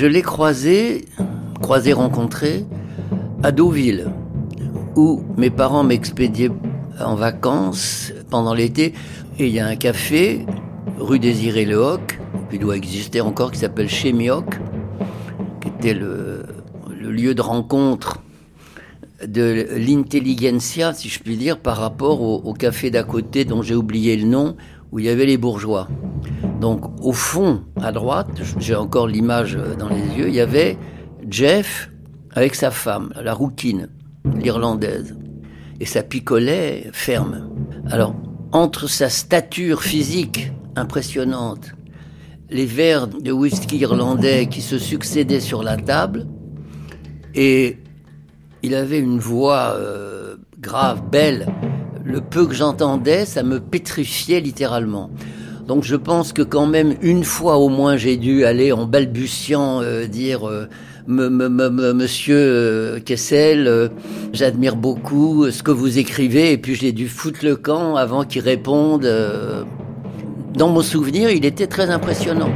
Je l'ai croisé, croisé, rencontré, à Deauville, où mes parents m'expédiaient en vacances pendant l'été. Et il y a un café, rue Désiré Le Hoc, qui doit exister encore, qui s'appelle Chez qui était le, lieu de rencontre de l'intelligentsia, si je puis dire, par rapport au café d'à côté dont j'ai oublié le nom, où il y avait les bourgeois. Donc au fond, à droite, j'ai encore l'image dans les yeux, il y avait Jeff avec sa femme, la rouquine, l'irlandaise. Et ça picolait ferme. Alors, entre sa stature physique impressionnante, les verres de whisky irlandais qui se succédaient sur la table, et il avait une voix euh, grave, belle. Le peu que j'entendais, ça me pétrifiait littéralement. Donc je pense que quand même une fois au moins j'ai dû aller en balbutiant euh, dire euh, Monsieur euh, Kessel, j'admire beaucoup ce que vous écrivez et puis j'ai dû foutre le camp avant qu'il réponde. Dans mon souvenir, il était très impressionnant.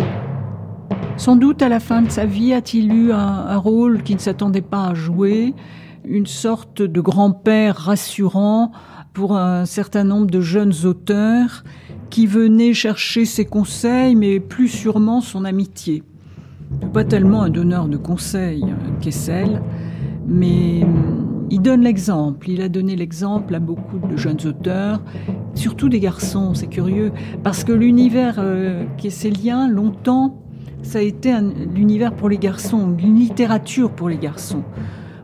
Sans doute à la fin de sa vie a-t-il eu un, un rôle qu'il ne s'attendait pas à jouer, une sorte de grand-père rassurant pour un certain nombre de jeunes auteurs qui venait chercher ses conseils, mais plus sûrement son amitié. Pas tellement un donneur de conseils, Kessel, mais hum, il donne l'exemple. Il a donné l'exemple à beaucoup de jeunes auteurs, surtout des garçons, c'est curieux, parce que l'univers euh, kesselien, longtemps, ça a été l'univers pour les garçons, une littérature pour les garçons.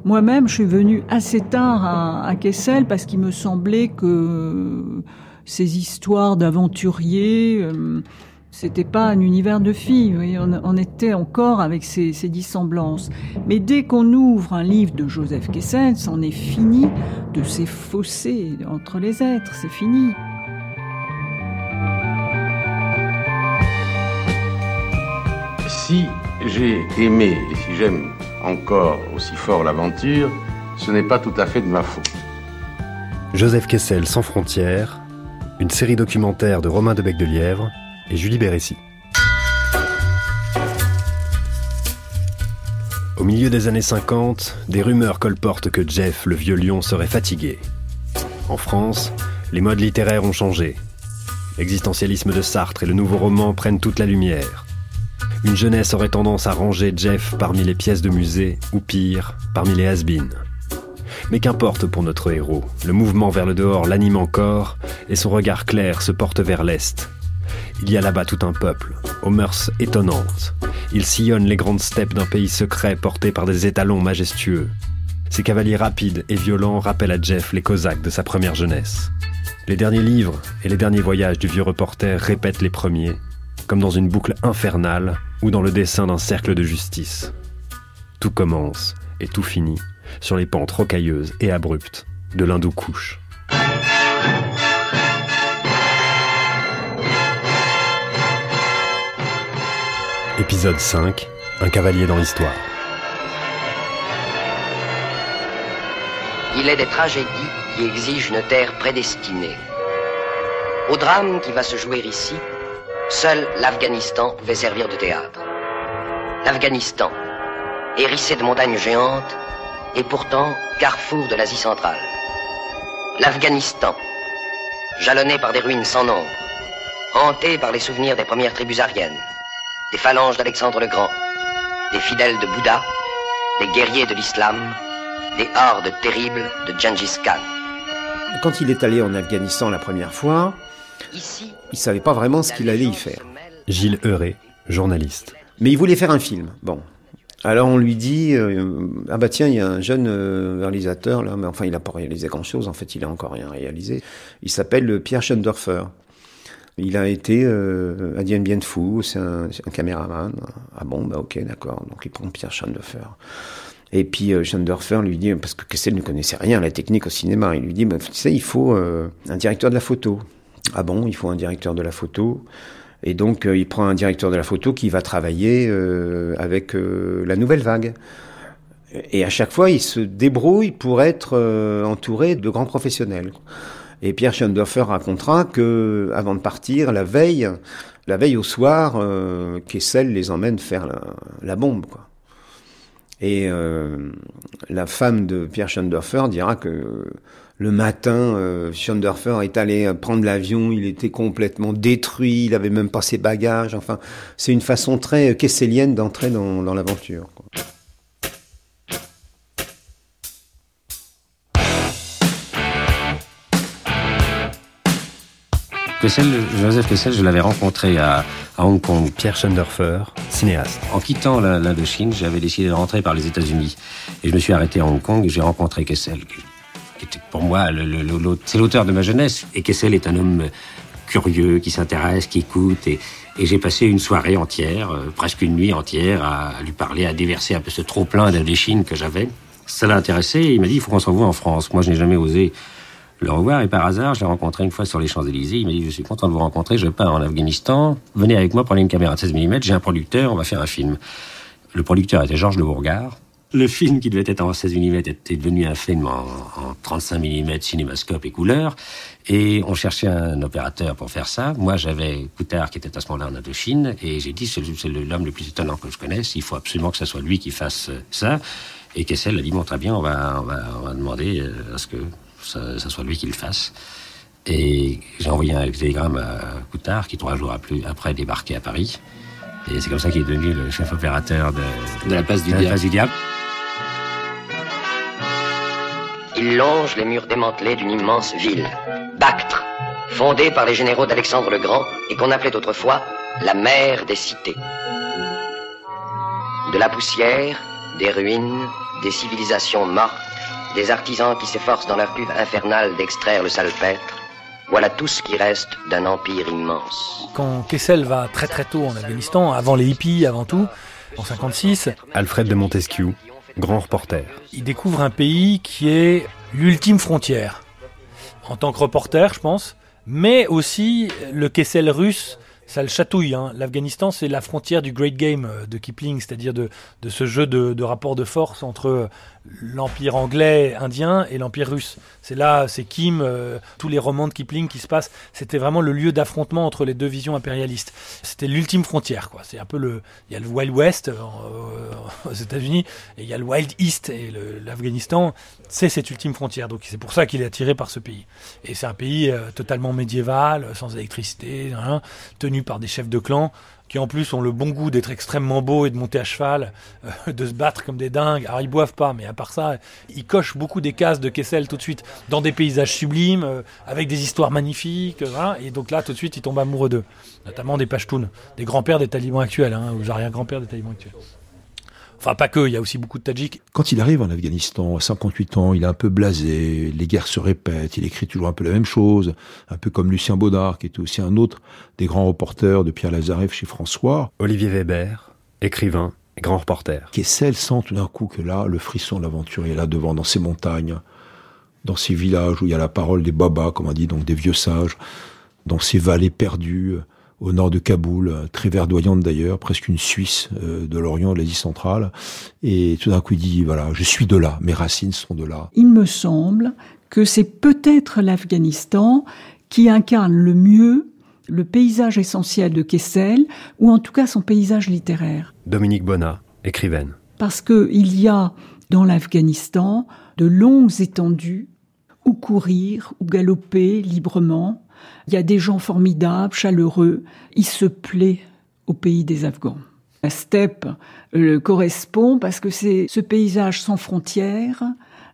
Moi-même, je suis venue assez tard à, à Kessel parce qu'il me semblait que ces histoires d'aventuriers. Euh, c'était pas un univers de filles, on, était encore avec ces, dissemblances. Mais dès qu'on ouvre un livre de Joseph Kessel, c'en est fini de ces fossés entre les êtres, c'est fini. Si j'ai aimé et si j'aime encore aussi fort l'aventure, ce n'est pas tout à fait de ma faute. Joseph Kessel sans frontières, une série documentaire de Romain de Bec de Lièvre et Julie Bérécy. Au milieu des années 50, des rumeurs colportent que Jeff, le vieux lion, serait fatigué. En France, les modes littéraires ont changé. L'existentialisme de Sartre et le nouveau roman prennent toute la lumière. Une jeunesse aurait tendance à ranger Jeff parmi les pièces de musée, ou pire, parmi les has mais qu'importe pour notre héros, le mouvement vers le dehors l'anime encore, et son regard clair se porte vers l'Est. Il y a là-bas tout un peuple, aux mœurs étonnantes. Il sillonne les grandes steppes d'un pays secret porté par des étalons majestueux. Ses cavaliers rapides et violents rappellent à Jeff les Cosaques de sa première jeunesse. Les derniers livres et les derniers voyages du vieux reporter répètent les premiers, comme dans une boucle infernale ou dans le dessin d'un cercle de justice. Tout commence et tout finit sur les pentes rocailleuses et abruptes de l'Hindoukouche. Épisode 5 Un cavalier dans l'histoire. Il est des tragédies qui exigent une terre prédestinée. Au drame qui va se jouer ici, seul l'Afghanistan pouvait servir de théâtre. L'Afghanistan, hérissé de montagnes géantes, et pourtant carrefour de l'Asie centrale. L'Afghanistan, jalonné par des ruines sans nombre, hanté par les souvenirs des premières tribus ariennes, des phalanges d'Alexandre le Grand, des fidèles de Bouddha, des guerriers de l'islam, des hordes terribles de Gengis Khan. Quand il est allé en Afghanistan la première fois, Ici, il savait pas vraiment ce qu'il allait y faire. Gilles Euré, journaliste. Mais il voulait faire un film. Bon, alors on lui dit euh, ah bah tiens il y a un jeune euh, réalisateur là mais enfin il a pas réalisé grand chose en fait il a encore rien réalisé. Il s'appelle Pierre Schoendorfer il a été euh, à c'est un, caméraman. Ah bon bah ok d'accord. Donc il prend Pierre Schoendorfer et puis euh, Schoendorfer lui dit parce que Kessel ne connaissait rien à la technique au cinéma. Il lui dit bah, tu sais il faut un directeur de la photo. Ah bon il faut un directeur de la photo et donc, euh, il prend un directeur de la photo qui va travailler euh, avec euh, la nouvelle vague. Et à chaque fois, il se débrouille pour être entouré de grands professionnels. Et Pierre Schoendorfer racontera que, avant de partir, la veille, la veille au soir, Kessel les emmène faire la, bombe. Et la femme de Pierre Schoendorfer dira que le matin, euh, Schoendorfer est allé prendre l'avion, il était complètement détruit, il avait même pas ses bagages. Enfin, c'est une façon très kesselienne d'entrer dans, dans l'aventure. Joseph Kessel, je l'avais rencontré à, à, Hong Kong. Pierre Schoendorfer, cinéaste. En quittant l'Indochine, j'avais décidé de rentrer par les États-Unis. Et je me suis arrêté à Hong Kong et j'ai rencontré Kessel, qui était pour moi, le, c'est l'auteur de ma jeunesse. Et Kessel est un homme curieux, qui s'intéresse, qui écoute. Et, j'ai passé une soirée entière, euh, presque une nuit entière, à, lui parler, à déverser un peu ce trop-plein d'Indochine que j'avais. Ça l'a intéressé il m'a dit, il faut qu'on s'envoie en France. Moi, je n'ai jamais osé le revoir et par hasard, je l'ai rencontré une fois sur les Champs-Élysées. Il m'a dit, je suis content de vous rencontrer, je pars en Afghanistan, venez avec moi, prenez une caméra de 16 mm, j'ai un producteur, on va faire un film. Le producteur était Georges Le Bourgard. Le film qui devait être en 16 mm était devenu un film en, en 35 mm, cinémascope et couleur. Et on cherchait un opérateur pour faire ça. Moi, j'avais Coutard qui était à ce moment-là en Indochine. Et j'ai dit, c'est l'homme le plus étonnant que je connaisse. Il faut absolument que ce soit lui qui fasse ça. Et Kessel a dit, bon, très bien, on va, on va, on va demander euh, à ce que ça, ça soit lui qui le fasse. Et j'ai envoyé un télégramme à Coutard qui, trois jours après, débarquait à Paris. Et c'est comme ça qu'il est devenu le chef opérateur de, de la place du, de la place du diable. Il longe les murs démantelés d'une immense ville, Bactre, fondée par les généraux d'Alexandre le Grand et qu'on appelait autrefois la mer des cités. De la poussière, des ruines, des civilisations mortes, des artisans qui s'efforcent dans leur cuve infernale d'extraire le salpêtre. Voilà tout ce qui reste d'un empire immense. Quand Kessel va très très tôt en Afghanistan, avant les hippies, avant tout, en 56, Alfred de Montesquieu, grand reporter. Il découvre un pays qui est l'ultime frontière. En tant que reporter, je pense, mais aussi le Kessel russe ça le chatouille. Hein. L'Afghanistan, c'est la frontière du Great Game euh, de Kipling, c'est-à-dire de, ce jeu de, de, rapport de force entre euh, l'empire anglais indien et l'empire russe. C'est là, c'est Kim, euh, tous les romans de Kipling qui se passent. C'était vraiment le lieu d'affrontement entre les deux visions impérialistes. C'était l'ultime frontière. C'est un peu le, il y a le Wild West aux États-Unis et il y a le Wild East et l'Afghanistan. C'est cette ultime frontière. Donc c'est pour ça qu'il est attiré par ce pays. Et c'est un pays totalement médiéval, sans électricité, hein, tenu par des chefs de clan qui en plus ont le bon goût d'être extrêmement beaux et de monter à cheval, euh, de se battre comme des dingues. Alors ils boivent pas, mais à part ça, ils cochent beaucoup des cases de Kessel tout de suite dans des paysages sublimes, euh, avec des histoires magnifiques. Euh. Et donc là, tout de suite, ils tombent amoureux d'eux, notamment des Pashtuns, des grands-pères des talibans actuels, hein, ou arrière-grand-père des talibans actuels. Enfin, pas que, il y a aussi beaucoup de Tadjiks. Quand il arrive en Afghanistan, à 58 ans, il est un peu blasé, les guerres se répètent, il écrit toujours un peu la même chose, un peu comme Lucien Baudard, qui était aussi un autre des grands reporters de Pierre Lazareff chez François. Olivier Weber, écrivain et grand reporter. Kessel sent tout d'un coup que là, le frisson de l'aventure est là devant, dans ces montagnes, dans ces villages où il y a la parole des babas, comme on dit, donc des vieux sages, dans ces vallées perdues, au nord de Kaboul, très verdoyante d'ailleurs, presque une Suisse euh, de l'Orient, de l'Asie centrale. Et tout d'un coup, il dit, voilà, je suis de là, mes racines sont de là. Il me semble que c'est peut-être l'Afghanistan qui incarne le mieux le paysage essentiel de Kessel, ou en tout cas son paysage littéraire. Dominique Bonnat, écrivaine. Parce qu'il y a dans l'Afghanistan de longues étendues où courir, ou galoper librement, il y a des gens formidables, chaleureux. Il se plaît au pays des Afghans. La steppe euh, correspond parce que c'est ce paysage sans frontières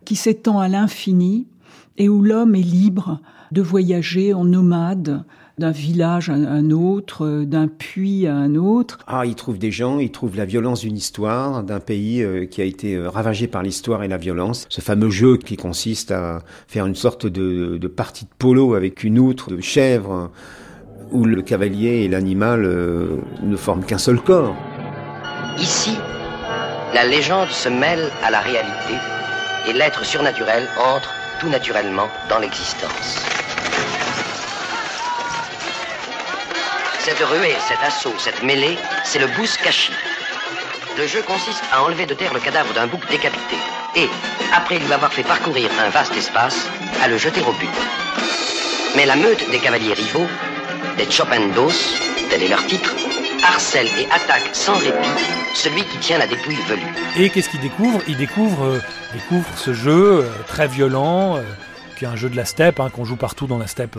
qui s'étend à l'infini et où l'homme est libre de voyager en nomade d'un village à un autre, d'un puits à un autre. Ah, il trouve des gens, il trouve la violence d'une histoire, d'un pays euh, qui a été euh, ravagé par l'histoire et la violence. Ce fameux jeu qui consiste à faire une sorte de, de partie de polo avec une outre de chèvre, où le cavalier et l'animal euh, ne forment qu'un seul corps. Ici, la légende se mêle à la réalité et l'être surnaturel entre tout naturellement dans l'existence. Cette ruée, cet assaut, cette mêlée, c'est le Bouskashi. Le jeu consiste à enlever de terre le cadavre d'un bouc décapité et, après lui avoir fait parcourir un vaste espace, à le jeter au but. Mais la meute des cavaliers rivaux, des Chopendos, tel est leur titre, harcèle et attaque sans répit celui qui tient la dépouille velue. Et qu'est-ce qu'il découvre? Il découvre, euh, découvre ce jeu euh, très violent, euh, qui est un jeu de la steppe, hein, qu'on joue partout dans la steppe.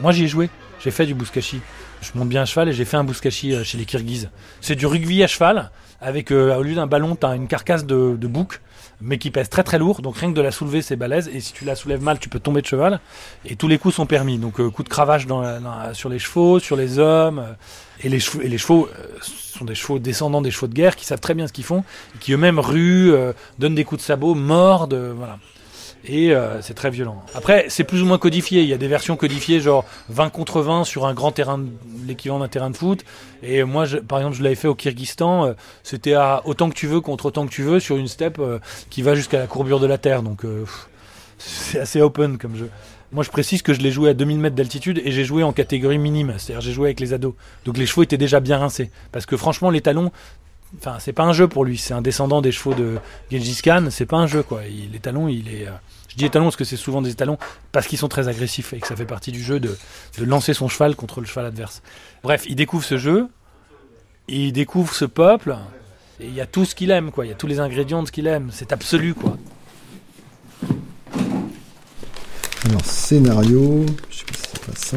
Moi j'y ai joué, j'ai fait du bouskashi. Je monte bien à cheval et j'ai fait un bouskashi chez les Kirghizes. C'est du rugby à cheval, avec au lieu d'un ballon, t'as une carcasse de bouc, mais qui pèse très très lourd, donc rien que de la soulever c'est balèze, et si tu la soulèves mal tu peux tomber de cheval, et tous les coups sont permis, donc euh, coups de cravache dans la- dans sur les chevaux, sur les hommes, euh, et les chevaux, et les chevaux euh, sont des chevaux descendants des chevaux de guerre qui savent très bien ce qu'ils font, et qui eux-mêmes ruent, euh, donnent des coups de sabot, mordent, euh, voilà. Et euh, c'est très violent. Après, c'est plus ou moins codifié. Il y a des versions codifiées, genre 20 contre 20 sur un grand terrain, l'équivalent d'un terrain de foot. Et moi, par exemple, je l'avais fait au Kyrgyzstan. euh, C'était à autant que tu veux contre autant que tu veux sur une steppe euh, qui va jusqu'à la courbure de la Terre. Donc, c'est assez open comme jeu. Moi, je précise que je l'ai joué à 2000 mètres d'altitude et j'ai joué en catégorie minime. C'est-à-dire, j'ai joué avec les ados. Donc, les chevaux étaient déjà bien rincés. Parce que franchement, les talons, Enfin, c'est pas un jeu pour lui. C'est un descendant des chevaux de Gengis Khan. C'est pas un jeu, quoi. Les talons, il est. euh, je dis étalons parce que c'est souvent des étalons parce qu'ils sont très agressifs et que ça fait partie du jeu de, de lancer son cheval contre le cheval adverse. Bref, il découvre ce jeu, il découvre ce peuple, et il y a tout ce qu'il aime, quoi. Il y a tous les ingrédients de ce qu'il aime. C'est absolu, quoi. Alors, scénario. Je sais pas si c'est pas ça.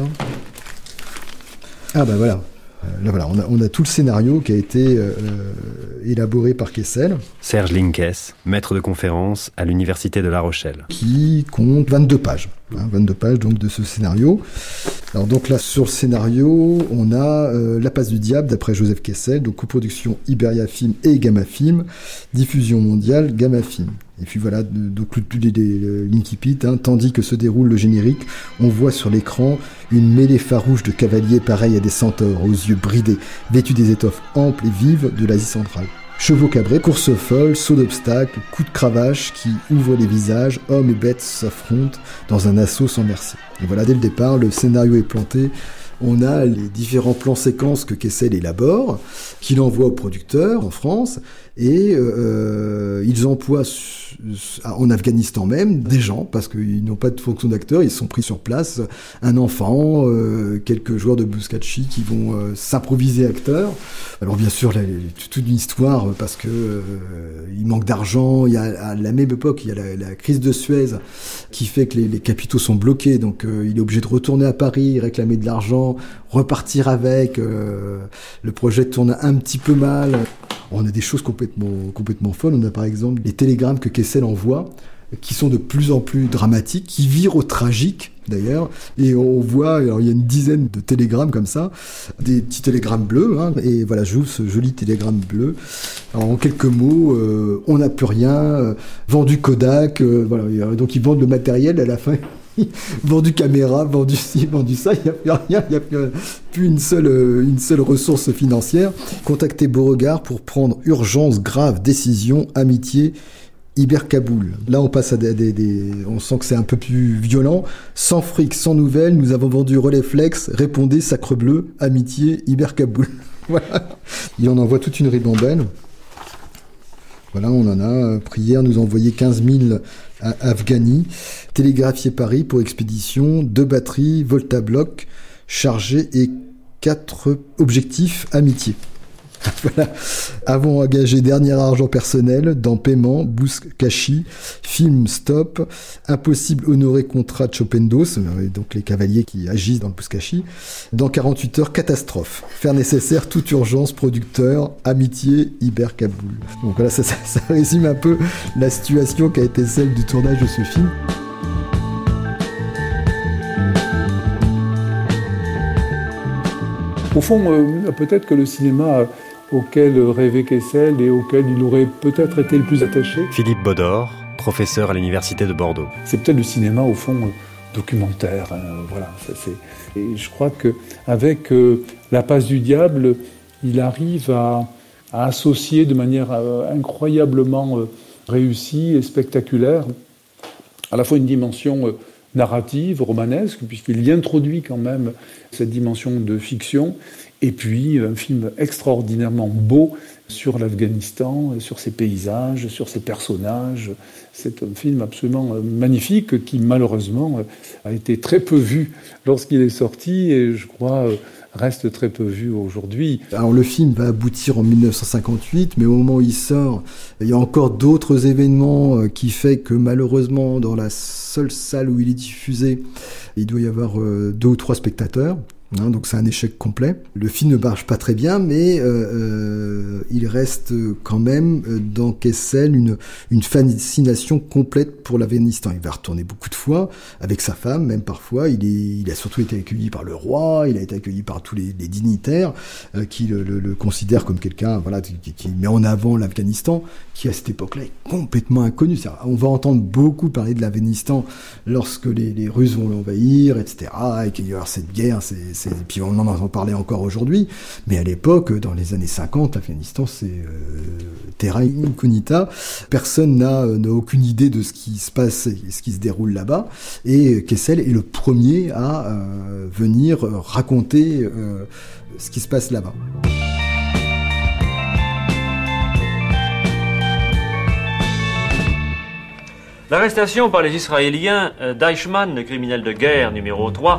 Ah, bah voilà. Euh, Là, voilà, on a, on a tout le scénario qui a été euh, élaboré par Kessel, Serge Linkes, maître de conférence à l'Université de La Rochelle. qui compte 22 pages. hein, 22 pages donc de ce scénario. Alors donc là sur le scénario, on a euh, La passe du diable d'après Joseph Kessel, donc coproduction Iberia Film et Gamma Film, diffusion mondiale Gamma Film. Et puis voilà, donc les, l'Inkipit, hein, tandis que se déroule le générique, on voit sur l'écran une mêlée farouche de cavaliers pareils à des centaures, aux yeux bridés, vêtus des étoffes amples et vives de l'Asie centrale. Chevaux cabrés, course folle, saut d'obstacles, coups de cravache qui ouvrent les visages, hommes et bêtes s'affrontent dans un assaut sans merci. Et voilà, dès le départ, le scénario est planté. On a les différents plans séquences que Kessel élabore, qu'il envoie au producteur en France, et euh, ils emploient su- en Afghanistan même des gens, parce qu'ils n'ont pas de fonction d'acteur, ils sont pris sur place, un enfant, euh, quelques joueurs de Buscachi qui vont euh, s'improviser acteurs. Alors bien sûr, là, toute une histoire, parce que euh, il manque d'argent, il y a à la même époque, il y a la, crise de Suez qui fait que les, les capitaux sont bloqués, donc euh, il est obligé de retourner à Paris, réclamer de l'argent, repartir avec. euh, le projet tourne un petit peu mal. On a des choses complètement, complètement folles. On a par exemple les télégrammes que Kessel envoie, qui sont de plus en plus dramatiques, qui virent au tragique d'ailleurs. Et on voit, alors il y a une dizaine de télégrammes comme ça, des petits télégrammes bleus. hein, et voilà, j'ouvre ce joli télégramme bleu. Alors, en quelques mots, euh, on n'a plus rien, euh, vendu Kodak, euh, voilà. euh, donc ils vendent le matériel à la fin. vendu caméra, vendu ci, vendu ça, il n'y a plus rien, il n'y a plus, une, seule, euh, une seule ressource financière. Contactez Beauregard pour prendre urgence, grave, décision, amitié, Iber-Kaboul. Là, on passe à des, des- on sent que c'est un peu plus violent. Sans fric, sans nouvelles, nous avons vendu relais flex. Répondez, sacre bleu, amitié, Iber-Kaboul. voilà. Et on envoie toute une ribambelle. Voilà, on en a. euh, Prière, nous a envoyé 15 000 à Afghani. Télégraphier Paris pour expédition. Deux batteries, Volta-Bloc, chargé et quatre objectifs amitié. voilà. Avons engagé dernier argent personnel dans paiement, Bouskashi, film stop, impossible honorer contrat Chopendos, euh, donc les cavaliers qui agissent dans le Bouskashi. Dans 48 heures, catastrophe. Faire nécessaire toute urgence, producteur, amitié, Iber Kaboul. Donc voilà, ça résume un peu la situation qui a été celle du tournage de ce film. Au fond, euh, peut-être que le cinéma auquel rêvait Kessel et auquel il aurait peut-être été le plus attaché, Philippe Baudor, professeur à l'Université de Bordeaux. c'est peut-être le cinéma au fond euh, documentaire. hein, voilà, ça, Et je crois que avec euh, La passe du diable, il arrive à, à associer de manière euh, incroyablement euh, réussie et spectaculaire à la fois une dimension narrative, romanesque, puisqu'il y introduit quand même cette dimension de fiction, et puis un film extraordinairement beau sur l'Afghanistan, sur ses paysages, sur ses personnages. C'est un film absolument euh, magnifique qui malheureusement euh, a été très peu vu lorsqu'il est sorti, et je crois euh, reste très peu vu aujourd'hui. Alors le film va aboutir en 1958, mais au moment où il sort, il y a encore d'autres événements qui fait que malheureusement dans la seule salle où il est diffusé, il doit y avoir deux ou trois spectateurs. Hein, donc c'est un échec complet. Le film ne marche pas très bien, mais euh, euh, il reste quand même euh, dans Kessel une, une fascination complète pour l'Afghanistan. Il va retourner beaucoup de fois avec sa femme, même parfois. Il, est, il a surtout été accueilli par le roi, il a été accueilli par tous les, dignitaires euh, qui le, le, le, considèrent comme quelqu'un voilà, qui, qui, met en avant l'Afghanistan, qui à cette époque-là est complètement inconnu. Est on va entendre beaucoup parler de l'Afghanistan lorsque les, les Russes vont l'envahir, etc., et qu'il y aura cette guerre, et puis on en entend parler encore aujourd'hui, mais à l'époque, dans les années 50, l'Afghanistan c'est euh, terra. Personne n'a euh, aucune idée de ce qui se passe, ce qui se déroule là-bas, et Kessel est le premier à euh, venir raconter euh, ce qui se passe là-bas. L'arrestation par les Israéliens d'Eichmann, le criminel de guerre numéro 3,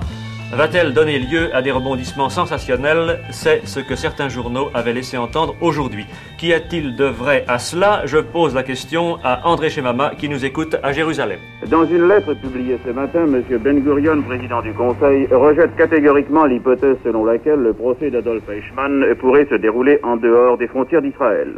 va-t-elle donner lieu à des rebondissements sensationnels? C'est ce que certains journaux avaient laissé entendre aujourd'hui. Qu'y a-t-il de vrai à cela? Je pose la question à André Chemama qui nous écoute à Jérusalem. Dans une lettre publiée ce matin, M. Ben Gurion, président du Conseil, rejette catégoriquement l'hypothèse selon laquelle le procès d'Adolf Eichmann pourrait se dérouler en dehors des frontières d'Israël.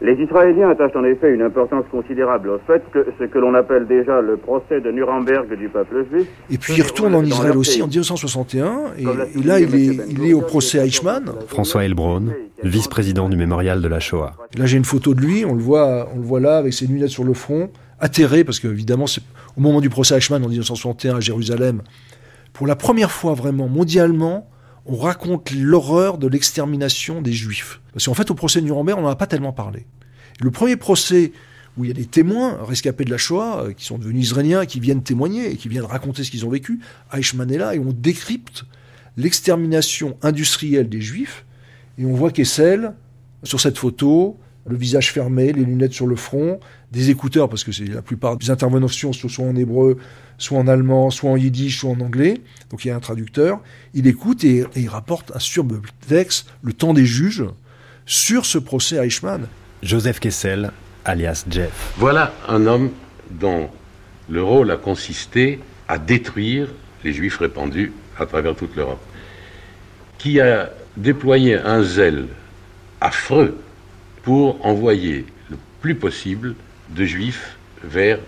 Les Israéliens attachent en effet une importance considérable au fait que ce que l'on appelle déjà le procès de Nuremberg du peuple juif. Et puis il retourne en Israël aussi en 1961, et, et là il est, il est au procès Eichmann. François Elbron, vice-président du mémorial de la Shoah. Là j'ai une photo de lui, on le voit, on le voit là avec ses lunettes sur le front, atterré parce que évidemment c'est au moment du procès Eichmann en 1961 à Jérusalem, pour la première fois vraiment mondialement, on raconte l'horreur de l'extermination des Juifs. Parce qu'en fait, au procès de Nuremberg, on n'en a pas tellement parlé. Le premier procès où il y a des témoins rescapés de la Shoah, qui sont devenus israéliens, qui viennent témoigner et qui viennent raconter ce qu'ils ont vécu, Eichmann est là et on décrypte l'extermination industrielle des Juifs. Et on voit Kessel, sur cette photo, le visage fermé, les lunettes sur le front, des écouteurs, parce que c'est la plupart des interventions soit en hébreu, soit en allemand, soit en yiddish, soit en anglais. Donc il y a un traducteur. Il écoute et, et il rapporte un texte, le temps des juges, sur ce procès à Eichmann. Joseph Kessel, alias Jeff. Voilà un homme dont le rôle a consisté à détruire les juifs répandus à travers toute l'Europe, qui a déployé un zèle affreux pour envoyer le plus possible de juifs vers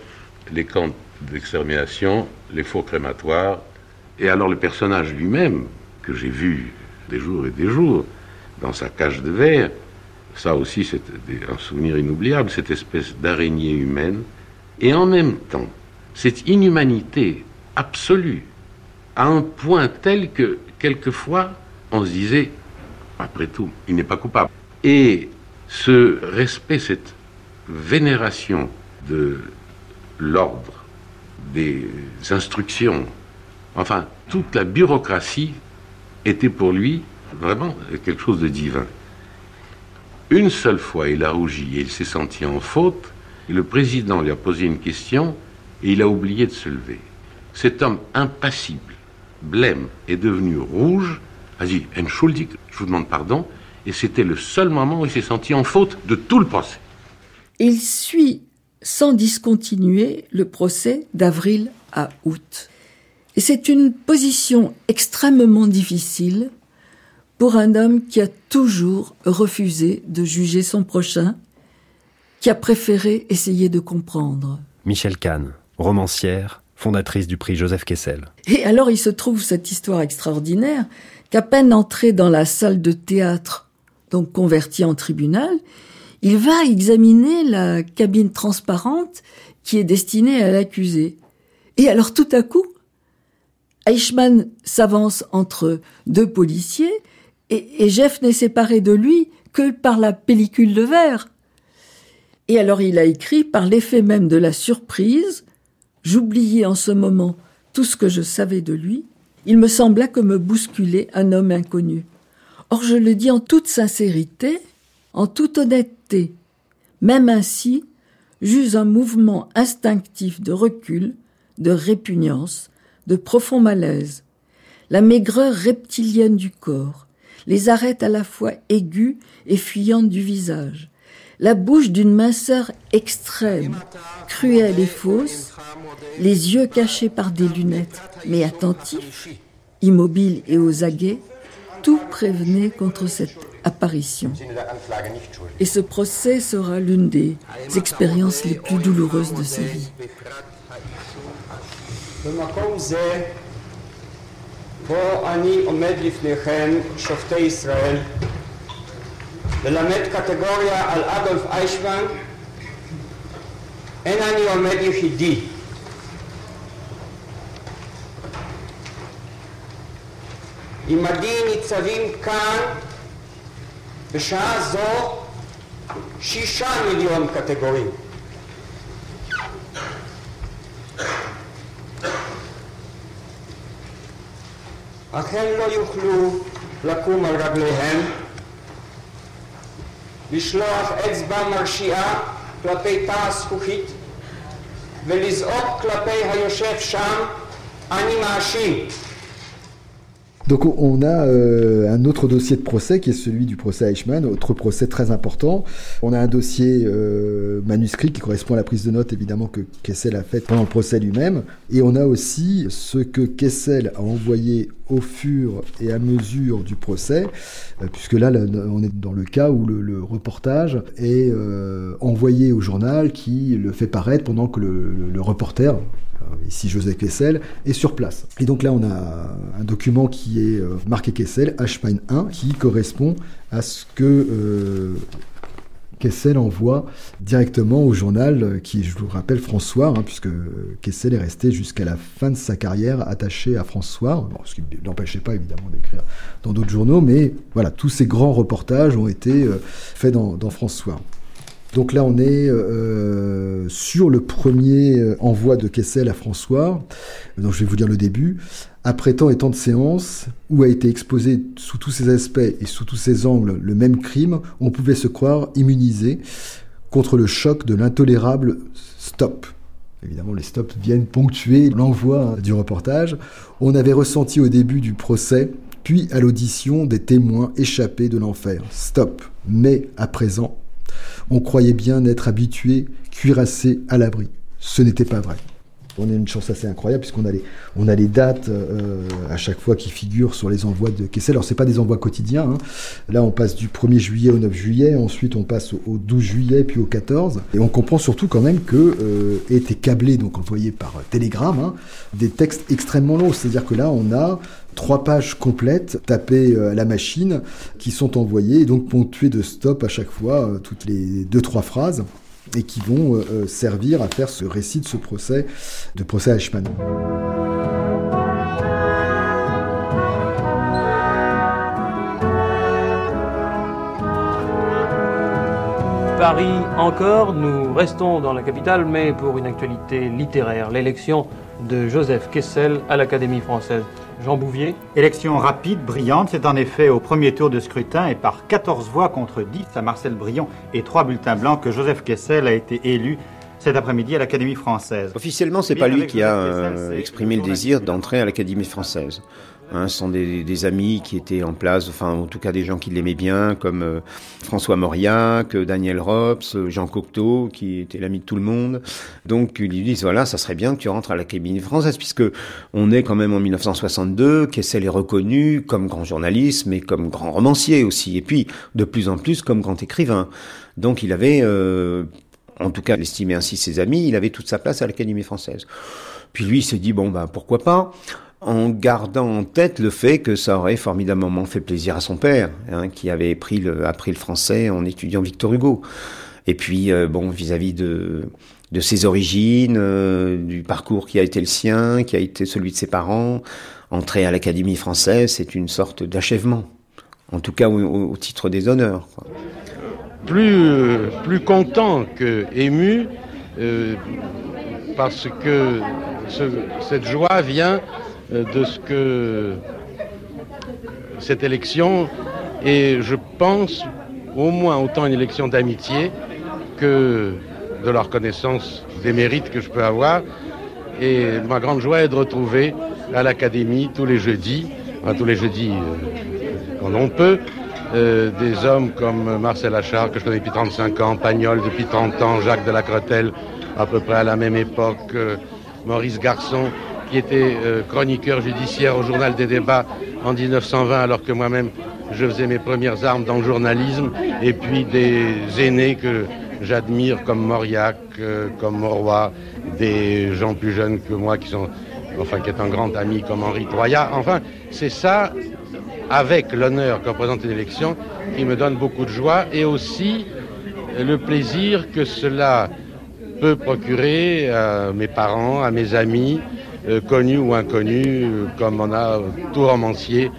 les camps d'extermination, les fours crématoires. Et alors le personnage lui-même, que j'ai vu des jours et des jours dans sa cage de verre, ça aussi c'est un souvenir inoubliable, cette espèce d'araignée humaine, et en même temps, cette inhumanité absolue, à un point tel que quelquefois on se disait, après tout, il n'est pas coupable. Et ce respect, cette vénération de l'ordre, des instructions, enfin, toute la bureaucratie était pour lui vraiment quelque chose de divin. Une seule fois, il a rougi et il s'est senti en faute, et le président lui a posé une question, et il a oublié de se lever. Cet homme impassible, blême, est devenu rouge, a dit, Entschuldig, je vous demande pardon, et c'était le seul moment où il s'est senti en faute de tout le procès. Il suit sans discontinuer le procès d'avril à août. Et c'est une position extrêmement difficile pour un homme qui a toujours refusé de juger son prochain, qui a préféré essayer de comprendre. Michel Kahn, romancière, fondatrice du prix Joseph Kessel. Et alors il se trouve cette histoire extraordinaire qu'à peine entré dans la salle de théâtre, donc converti en tribunal, il va examiner la cabine transparente qui est destinée à l'accusé. Et alors tout à coup, Eichmann s'avance entre deux policiers et, Jeff n'est séparé de lui que par la pellicule de verre. Et alors il a écrit par l'effet même de la surprise, j'oubliais en ce moment tout ce que je savais de lui, il me sembla que me bousculait un homme inconnu. Or je le dis en toute sincérité, en toute honnêteté. Même ainsi, j'eus un mouvement instinctif de recul, de répugnance, de profond malaise. la maigreur reptilienne du corps, les arêtes à la fois aiguës et fuyantes du visage, la bouche d'une minceur extrême, cruelle et fausse, les yeux cachés par des lunettes, mais attentifs, immobiles et aux aguets, tout prévenait contre cette apparition. Et ce procès sera l'une des expériences les plus douloureuses de sa vie. ללמד קטגוריה על אדולף איישמן, אין אני עומד יחידי. עמדי ניצבים כאן בשעה זו שישה מיליון קטגורים. אך הם לא יוכלו לקום על רגליהם לשלוח אצבע מרשיעה כלפי תא הזכוכית ולזעוק כלפי היושב שם, אני מאשים. Donc on a euh, un autre dossier de procès qui est celui du procès Eichmann, autre procès très important. On a un dossier euh, manuscrit qui correspond à la prise de notes évidemment que Kessel a faite pendant le procès lui-même. Et on a aussi ce que Kessel a envoyé au fur et à mesure du procès, euh, puisque là, on est dans le cas où le, reportage est envoyé au journal qui le fait paraître pendant que le, le reporter, ici José Kessel, est sur place. Et donc là, on a un document qui est euh, marqué Kessel, H 1, qui correspond à ce que euh, Kessel envoie directement au journal, euh, qui, je vous rappelle, François, hein, puisque Kessel est resté jusqu'à la fin de sa carrière attaché à François, ce qui n'empêchait pas évidemment d'écrire dans d'autres journaux, mais voilà, tous ces grands reportages ont été faits dans François. Donc là, on est euh, sur le premier euh, envoi de Kessel à François. Donc je vais vous dire le début. Après tant et tant de séances, où a été exposé sous tous ses aspects et sous tous ses angles le même crime, on pouvait se croire immunisé contre le choc de l'intolérable stop. Évidemment, les stops viennent ponctuer l'envoi du reportage. On avait ressenti au début du procès, puis à l'audition, des témoins échappés de l'enfer. Stop. Mais à présent, on croyait bien être habitué, cuirassé à l'abri. Ce n'était pas vrai. On a une chance assez incroyable puisqu'on a les, a les dates euh, à chaque fois qui figurent sur les envois de Kessel. Alors c'est pas des envois quotidiens. Hein. Là on passe du 1er juillet au 9 juillet, ensuite on passe au 12 juillet puis au 14. Et on comprend surtout quand même que euh, étaient câblés donc envoyés par télégramme hein, des textes extrêmement longs. C'est-à-dire que là on a trois pages complètes tapées euh, à la machine qui sont envoyées et donc ponctuées de stop à chaque fois, euh, toutes les deux trois phrases et qui vont euh, servir à faire ce récit de ce procès, de procès Eichmann. Paris encore, nous restons dans la capitale, mais pour une actualité littéraire, l'élection de Joseph Kessel à l'Académie française. Jean Bouvier. Élection rapide, brillante, c'est en effet au premier tour de scrutin et par 14 voix contre 10 à Marcel Brion et 3 bulletins blancs que Joseph Kessel a été élu cet après-midi à l'Académie française. Officiellement, c'est pas lui qui a euh, exprimé le désir d'entrer à l'Académie française. Hein, ce sont des, amis qui étaient en place, enfin en tout cas des gens qui l'aimaient bien, comme euh, François Mauriac, Daniel Rops, Jean Cocteau, qui était l'ami de tout le monde. Donc ils lui disent voilà, ça serait bien que tu rentres à l'Académie française, puisque on est quand même en 1962, Kessel est reconnu comme grand journaliste, mais comme grand romancier aussi, et puis de plus en plus comme grand écrivain. Donc il avait, euh, en tout cas, estimé ainsi ses amis, il avait toute sa place à l'Académie française. Puis lui, il se dit bon ben pourquoi pas? En gardant en tête le fait que ça aurait formidablement fait plaisir à son père, hein, qui avait pris le, appris le français en étudiant Victor Hugo. Et puis, euh, bon, vis-à-vis de, de ses origines, euh, du parcours qui a été le sien, qui a été celui de ses parents, entrer à l'Académie française, c'est une sorte d'achèvement, en tout cas au, titre des honneurs. Plus, plus content que ému, euh, parce que cette joie vient euh, de ce que cette élection est, je pense, au moins autant une élection d'amitié que de la reconnaissance des mérites que je peux avoir. Et ma grande joie est de retrouver à l'Académie tous les jeudis à tous les jeudis euh, quand on peut. Euh, des hommes comme Marcel Achard, que je connais depuis 35 ans, Pagnol depuis 30 ans, Jacques de la Cretelle, à peu près à la même époque, euh, Maurice Garçon, qui était euh, chroniqueur judiciaire au journal des débats en 1920, alors que moi-même je faisais mes premières armes dans le journalisme, et puis des aînés que j'admire comme Mauriac, euh, comme Moroy, des gens plus jeunes que moi qui sont, enfin qui est un grand ami comme Henri Troyat. Enfin, c'est ça, avec l'honneur que représente une élection, qui me donne beaucoup de joie et aussi le plaisir que cela peut procurer à mes parents, à mes amis, connus ou inconnus, euh, comme on a tout romancier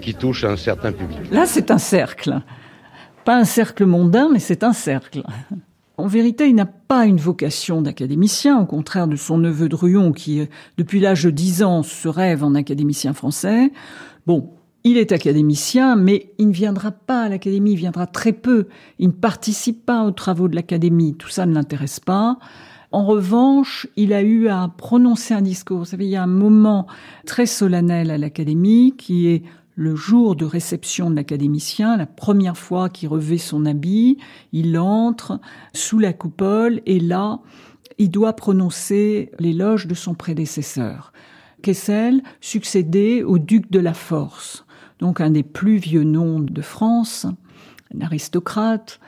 qui touche un certain public. Là, c'est un cercle. Pas un cercle mondain, mais c'est un cercle. En vérité, il n'a pas une vocation d'académicien, au contraire de son neveu Druon, qui, depuis l'âge de 10 ans, se rêve en académicien français. Bon, il est académicien, mais il ne viendra pas à l'académie, il viendra très peu. Il ne participe pas aux travaux de l'académie, tout ça ne l'intéresse pas. En revanche, il a eu à prononcer un discours. Vous savez, il y a un moment très solennel à l'académie qui est le jour de réception de l'académicien, la première fois qu'il revêt son habit, il entre sous la coupole et là, il doit prononcer l'éloge de son prédécesseur. Kessel succédait au duc de la Force, donc un des plus vieux noms de France, un aristocrate,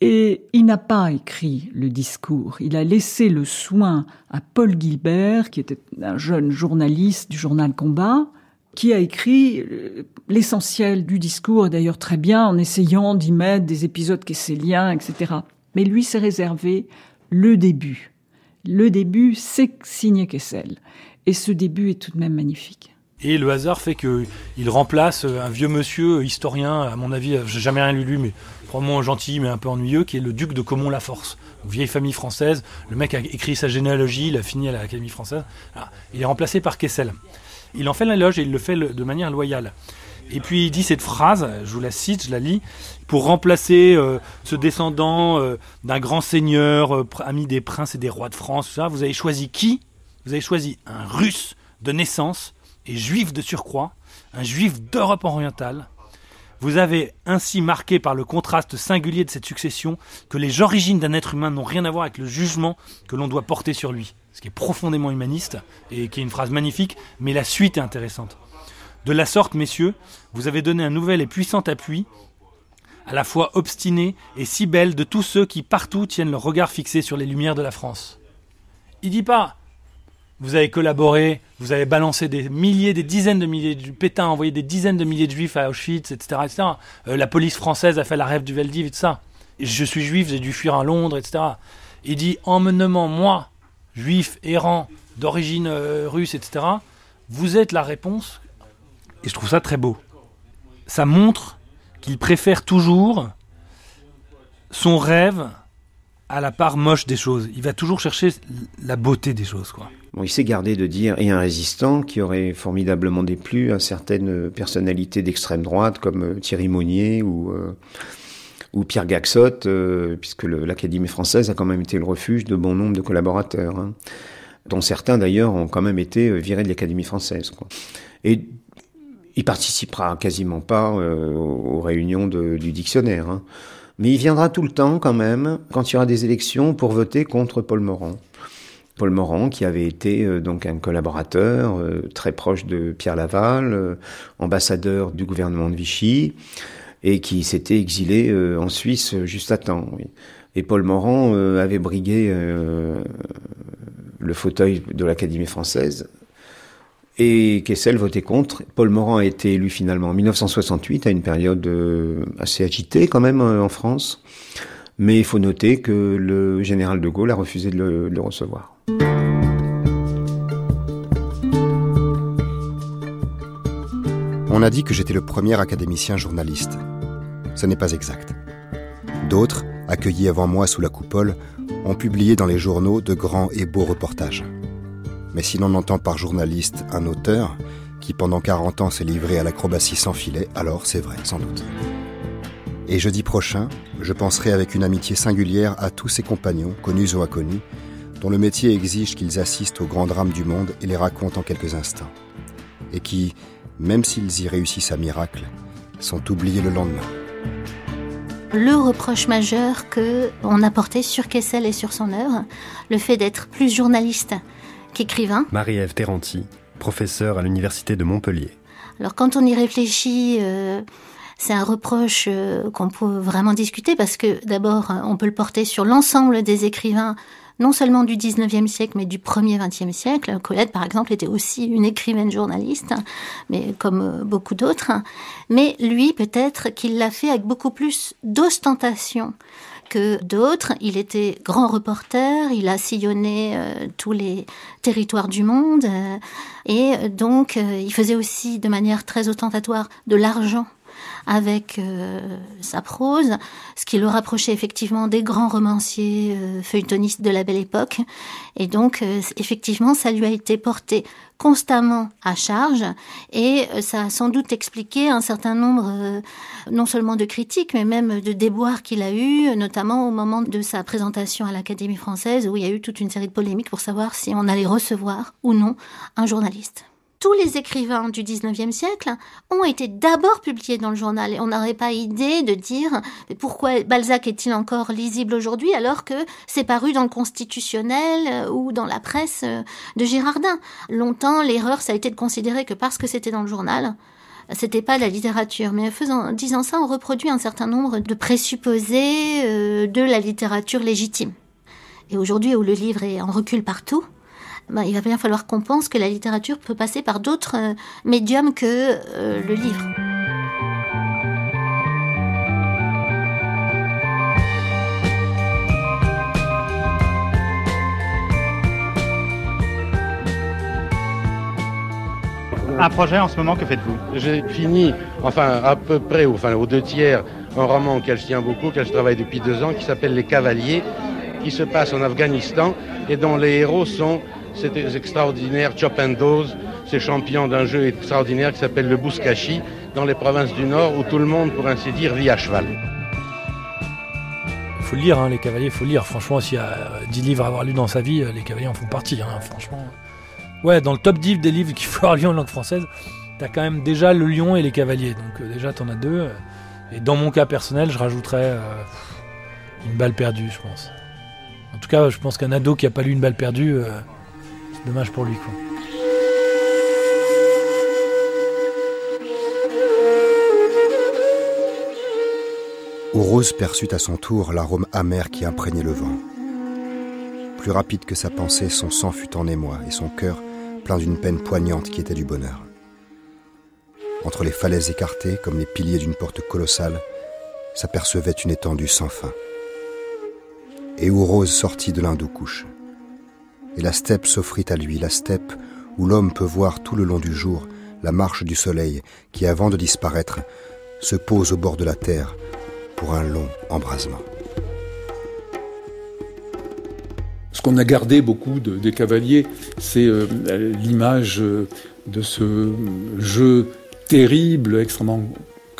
et il n'a pas écrit le discours. Il a laissé le soin à Paul Gilbert, qui était un jeune journaliste du journal Combat, qui a écrit euh, l'essentiel du discours, et d'ailleurs très bien, en essayant d'y mettre des épisodes kesseliens, etc. Mais lui s'est réservé le début. Le début, c'est signé Kessel. Et ce début est tout de même magnifique. Et le hasard fait qu'il remplace un vieux monsieur historien, à mon avis, j'ai jamais rien lu lui, mais probablement gentil mais un peu ennuyeux, qui est le duc de Comont-la-Force. Vieille famille française. Le mec a écrit sa généalogie, il a fini à l'Académie française. Il est remplacé par Kessel. Il en fait l'éloge et il le fait de manière loyale. Et puis il dit cette phrase, je vous la cite, je la lis, pour remplacer euh, ce descendant euh, d'un grand seigneur, euh, ami des princes et des rois de France, vous avez choisi qui? Vous avez choisi un russe de naissance et juif de surcroît, un juif d'Europe orientale. Vous avez ainsi marqué par le contraste singulier de cette succession que les origines d'un être humain n'ont rien à voir avec le jugement que l'on doit porter sur lui ce qui est profondément humaniste et qui est une phrase magnifique, mais la suite est intéressante. De la sorte, messieurs, vous avez donné un nouvel et puissant appui, à la fois obstiné et si belle de tous ceux qui partout tiennent leur regard fixé sur les lumières de la France. Il dit pas vous avez collaboré, vous avez balancé des milliers, des dizaines de milliers Pétain a envoyé des dizaines de milliers de juifs à Auschwitz, etc. Euh, la police française a fait la rêve du Veldiv et tout ça. Je suis juif, j'ai dû fuir à Londres, etc. Il dit en me nommant moi juif errant d'origine euh, russe, etc., vous êtes la réponse. Et je trouve ça très beau. Ça montre qu'il préfère toujours son rêve à la part moche des choses. Il va toujours chercher la beauté des choses, quoi. Il s'est gardé de dire et un résistant qui aurait formidablement déplu à certaines personnalités d'extrême droite comme euh, Thierry Monnier ou euh, Pierre Gaxot, euh, puisque l'Académie française a quand même été le refuge de bon nombre de collaborateurs, hein, dont certains d'ailleurs ont quand même été virés de l'Académie française. Et il participera quasiment pas aux réunions du dictionnaire, hein. mais il viendra tout le temps quand même, quand il y aura des élections, pour voter contre Paul Morand. Paul Morand, qui avait été donc un collaborateur très proche de Pierre Laval, ambassadeur du gouvernement de Vichy, et qui s'était exilé euh, en Suisse juste à temps. Et Paul Morand euh, avait brigué euh, le fauteuil de l'Académie française. Et Kessel votait contre. Paul Morand a été élu finalement en 1968, à une période assez agitée quand même en France. Mais il faut noter que le général de Gaulle a refusé de le recevoir. On a dit que j'étais le premier académicien journaliste. Ce n'est pas exact. D'autres, accueillis avant moi sous la coupole, ont publié dans les journaux de grands et beaux reportages. Mais si l'on entend par journaliste un auteur qui pendant 40 ans s'est livré à l'acrobatie sans filet, alors c'est vrai, sans doute. Et jeudi prochain, je penserai avec une amitié singulière à tous ces compagnons, connus ou inconnus, dont le métier exige qu'ils assistent aux grands drames du monde et les racontent en quelques instants. Et qui, même s'ils y réussissent à miracle, sont oubliés le lendemain. Le reproche majeur que on a porté sur Kessel et sur son œuvre, le fait d'être plus journaliste qu'écrivain. Marie-Ève Terranti, professeure à l'université de Montpellier. Alors quand on y réfléchit, euh, c'est un reproche euh, qu'on peut vraiment discuter parce que d'abord, on peut le porter sur l'ensemble des écrivains non seulement du 19e siècle, mais du 1er 20e siècle. Colette, par exemple, était aussi une écrivaine journaliste, mais comme euh, beaucoup d'autres. Mais lui, peut-être qu'il l'a fait avec beaucoup plus d'ostentation que d'autres. Il était grand reporter, il a sillonné euh, tous les territoires du monde, euh, et donc il faisait aussi de manière très ostentatoire de l'argent avec euh, sa prose, ce qui le rapprochait effectivement des grands romanciers euh, feuilletonistes de la belle époque. Et donc, euh, effectivement, ça lui a été porté constamment à charge et ça a sans doute expliqué un certain nombre non seulement de critiques mais même de déboires qu'il a eu notamment au moment de sa présentation à l'Académie française où il y a eu toute une série de polémiques pour savoir si on allait recevoir ou non un journaliste tous les écrivains du 19e siècle ont été d'abord publiés dans le journal. Et on n'aurait pas idée de dire pourquoi Balzac est-il encore lisible aujourd'hui alors que c'est paru dans le constitutionnel euh, ou dans la presse euh, de Girardin. Longtemps, l'erreur, ça a été de considérer que parce que c'était dans le journal, c'était pas la littérature. Mais en disant ça, on reproduit un certain nombre de présupposés euh, de la littérature légitime. Et aujourd'hui, où le livre est en recul partout, bah, il va bien falloir qu'on pense que la littérature peut passer par d'autres euh, médiums que euh, le livre. Un projet en ce moment, que faites-vous? J'ai fini, enfin à peu près, enfin aux deux tiers, un roman auquel je tiens beaucoup, auquel je travaille depuis deux ans, qui s'appelle Les Cavaliers, qui se passe en Afghanistan et dont les héros sont ces extraordinaires Chopendos, ces champions d'un jeu extraordinaire qui s'appelle le Bouskashi, dans les provinces du Nord, où tout le monde, pour ainsi dire, vit à cheval. Faut lire, hein, les cavaliers, faut lire. Franchement, s'il y a 10 livres à avoir lu dans sa vie, euh, les cavaliers en font partie, hein, franchement. Ouais, dans le top 10 des livres qu'il faut avoir lu en langue française, t'as quand même déjà le lion et les cavaliers. Donc euh, déjà, t'en as deux. Et dans mon cas personnel, je rajouterais euh, une balle perdue, je pense. En tout cas, je pense qu'un ado qui a pas lu une balle perdue, Dommage pour lui, quoi. Rose perçut à son tour l'arôme amer qui imprégnait le vent. Plus rapide que sa pensée, son sang fut en émoi et son cœur plein d'une peine poignante qui était du bonheur. Entre les falaises écartées, comme les piliers d'une porte colossale, s'apercevait une étendue sans fin. Et où Rose sortit de l'hindou couche et la steppe s'offrit à lui, la steppe où l'homme peut voir tout le long du jour la marche du soleil qui, avant de disparaître, se pose au bord de la terre pour un long embrasement. Ce qu'on a gardé beaucoup des cavaliers, c'est euh, l'image euh, de ce jeu terrible, extrêmement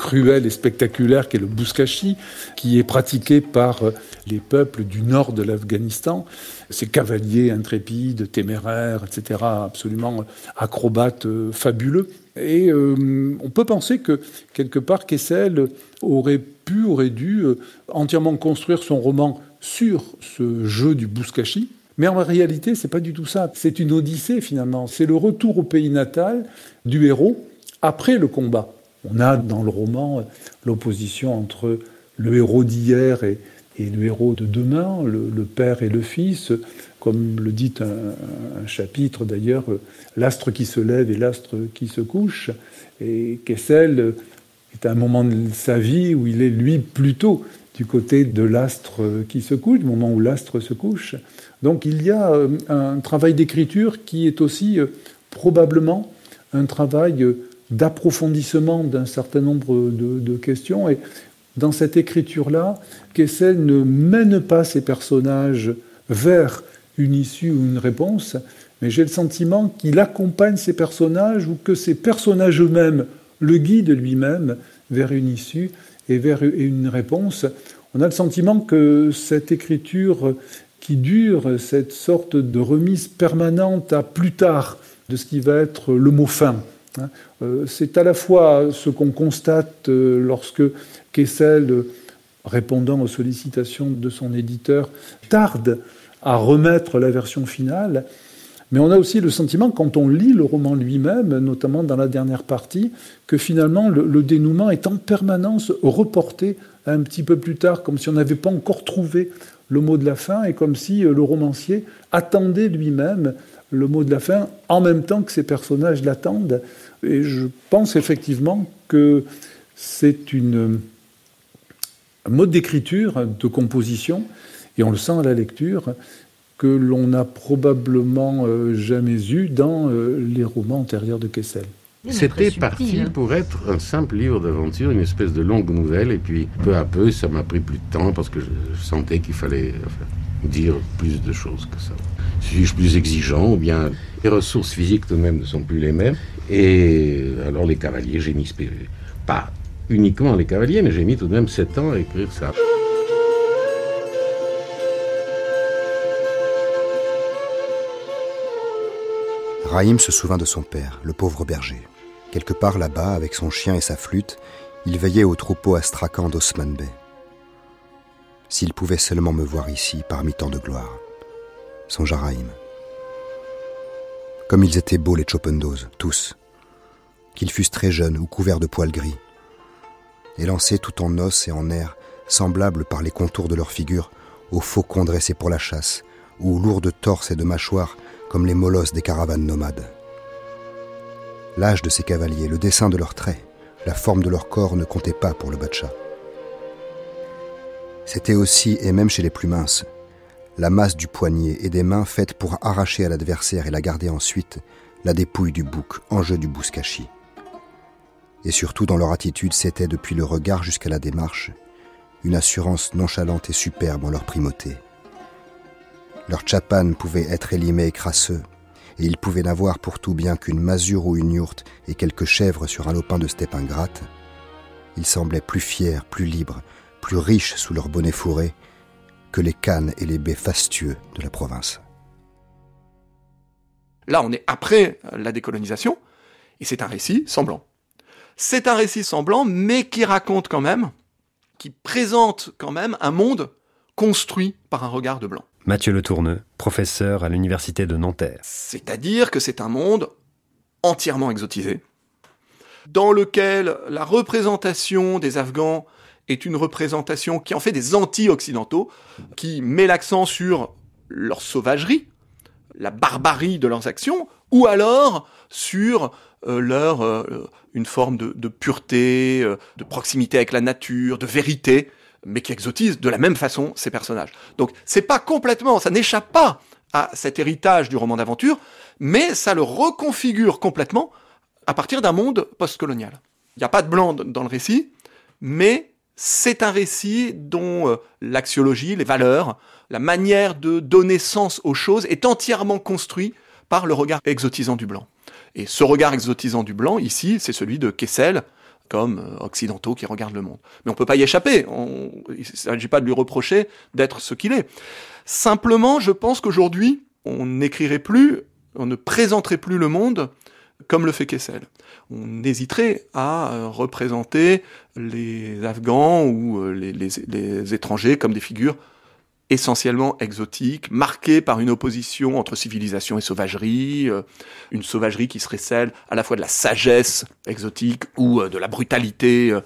cruel et spectaculaire qu'est le bouskashi, qui est pratiqué par euh, les peuples du nord de l'Afghanistan, ces cavaliers intrépides, téméraires, etc., absolument acrobates euh, fabuleux. Et euh, on peut penser que quelque part Kessel aurait pu, aurait dû entièrement construire son roman sur ce jeu du bouskashi. Mais en réalité, c'est pas du tout ça. C'est une odyssée finalement. C'est le retour au pays natal du héros après le combat. On a dans le roman l'opposition entre le héros d'hier et, le héros de demain, le, père et le fils, comme le dit un, chapitre d'ailleurs, l'astre qui se lève et l'astre qui se couche. Et Kessel est à un moment de sa vie où il est lui plutôt du côté de l'astre qui se couche, du moment où l'astre se couche. Donc il y a euh, un travail d'écriture qui est aussi euh, probablement un travail euh, d'approfondissement d'un certain nombre de, questions. Et dans cette écriture-là, Kessel ne mène pas ses personnages vers une issue ou une réponse, mais j'ai le sentiment qu'il accompagne ces personnages ou que ces personnages eux-mêmes le guident lui-même vers une issue et vers une réponse. On a le sentiment que cette écriture qui dure, cette sorte de remise permanente à plus tard de ce qui va être le mot fin, c'est à la fois ce qu'on constate euh, lorsque Kessel, répondant aux sollicitations de son éditeur, tarde à remettre la version finale, mais on a aussi le sentiment, quand on lit le roman lui-même, notamment dans la dernière partie, que finalement le, dénouement est en permanence reporté un petit peu plus tard, comme si on n'avait pas encore trouvé le mot de la fin, et comme si le romancier attendait lui-même le mot de la fin en même temps que ses personnages l'attendent. Et je pense effectivement que c'est une, un mode d'écriture, de composition, et on le sent à la lecture, que l'on n'a probablement euh, jamais eu dans euh, les romans antérieurs de Kessel. C'était parti hein. pour être un simple livre d'aventure, une espèce de longue nouvelle, et puis peu à peu, ça m'a pris plus de temps parce que je, sentais qu'il fallait dire plus de choses que ça. Suis-je plus exigeant ou bien les ressources physiques tout de même ne sont plus les mêmes Et alors les cavaliers, j'ai mis pas uniquement les cavaliers, mais j'ai mis tout de même sept ans à écrire ça. Raïm se souvint de son père, le pauvre berger. Quelque part là-bas, avec son chien et sa flûte, il veillait au troupeau astracan d'Osman Bey. S'il pouvait seulement me voir ici, parmi tant de gloire. Songea Raïm. Comme ils étaient beaux les Chopendos, tous. Qu'ils fussent très jeunes ou couverts de poils gris. Élancés tout en os et en air, semblables par les contours de leurs figures aux faucons dressés pour la chasse, ou lourds de torse et de mâchoires comme les molosses des caravanes nomades. L'âge de ces cavaliers, le dessin de leurs traits, la forme de leur corps ne comptaient pas pour le Batcha. C'était aussi, et même chez les plus minces, la masse du poignet et des mains faites pour arracher à l'adversaire et la garder ensuite, la dépouille du bouc, enjeu du bouskashi. Et surtout dans leur attitude, c'était depuis le regard jusqu'à la démarche, une assurance nonchalante et superbe en leur primauté. Leur tchapan pouvait être élimé et crasseux, et ils pouvaient n'avoir pour tout bien qu'une masure ou une yourte et quelques chèvres sur un lopin de steppe ingrate. Ils semblaient plus fiers, plus libres, plus riches sous leur bonnet fourré que les cannes et les baies fastueux de la province. Là, on est après la décolonisation, et c'est un récit semblant. C'est un récit semblant, mais qui raconte quand même, qui présente quand même un monde construit par un regard de blanc. Mathieu Le Tourneux, professeur à l'université de Nanterre. C'est-à-dire que c'est un monde entièrement exotisé, dans lequel la représentation des Afghans est une représentation qui en fait des anti-occidentaux, qui met l'accent sur leur sauvagerie, la barbarie de leurs actions, ou alors sur euh, leur euh, une forme de, pureté, euh, de proximité avec la nature, de vérité, mais qui exotise de la même façon ces personnages. Donc c'est pas complètement, ça n'échappe pas à cet héritage du roman d'aventure, mais ça le reconfigure complètement à partir d'un monde postcolonial. Il n'y a pas de blanc dans le récit, mais c'est un récit dont euh, l'axiologie, les valeurs, la manière de donner sens aux choses est entièrement construit par le regard exotisant du blanc. Et ce regard exotisant du blanc, ici, c'est celui de Kessel, comme euh, occidentaux qui regardent le monde. Mais on ne peut pas y échapper. il ne s'agit pas de lui reprocher d'être ce qu'il est. Simplement, je pense qu'aujourd'hui, on n'écrirait plus, on ne présenterait plus le monde comme le fait Kessel. On hésiterait à euh, représenter les Afghans ou euh, les, étrangers comme des figures essentiellement exotiques, marquées par une opposition entre civilisation et sauvagerie, euh, une sauvagerie qui serait celle à la fois de la sagesse exotique ou de la brutalité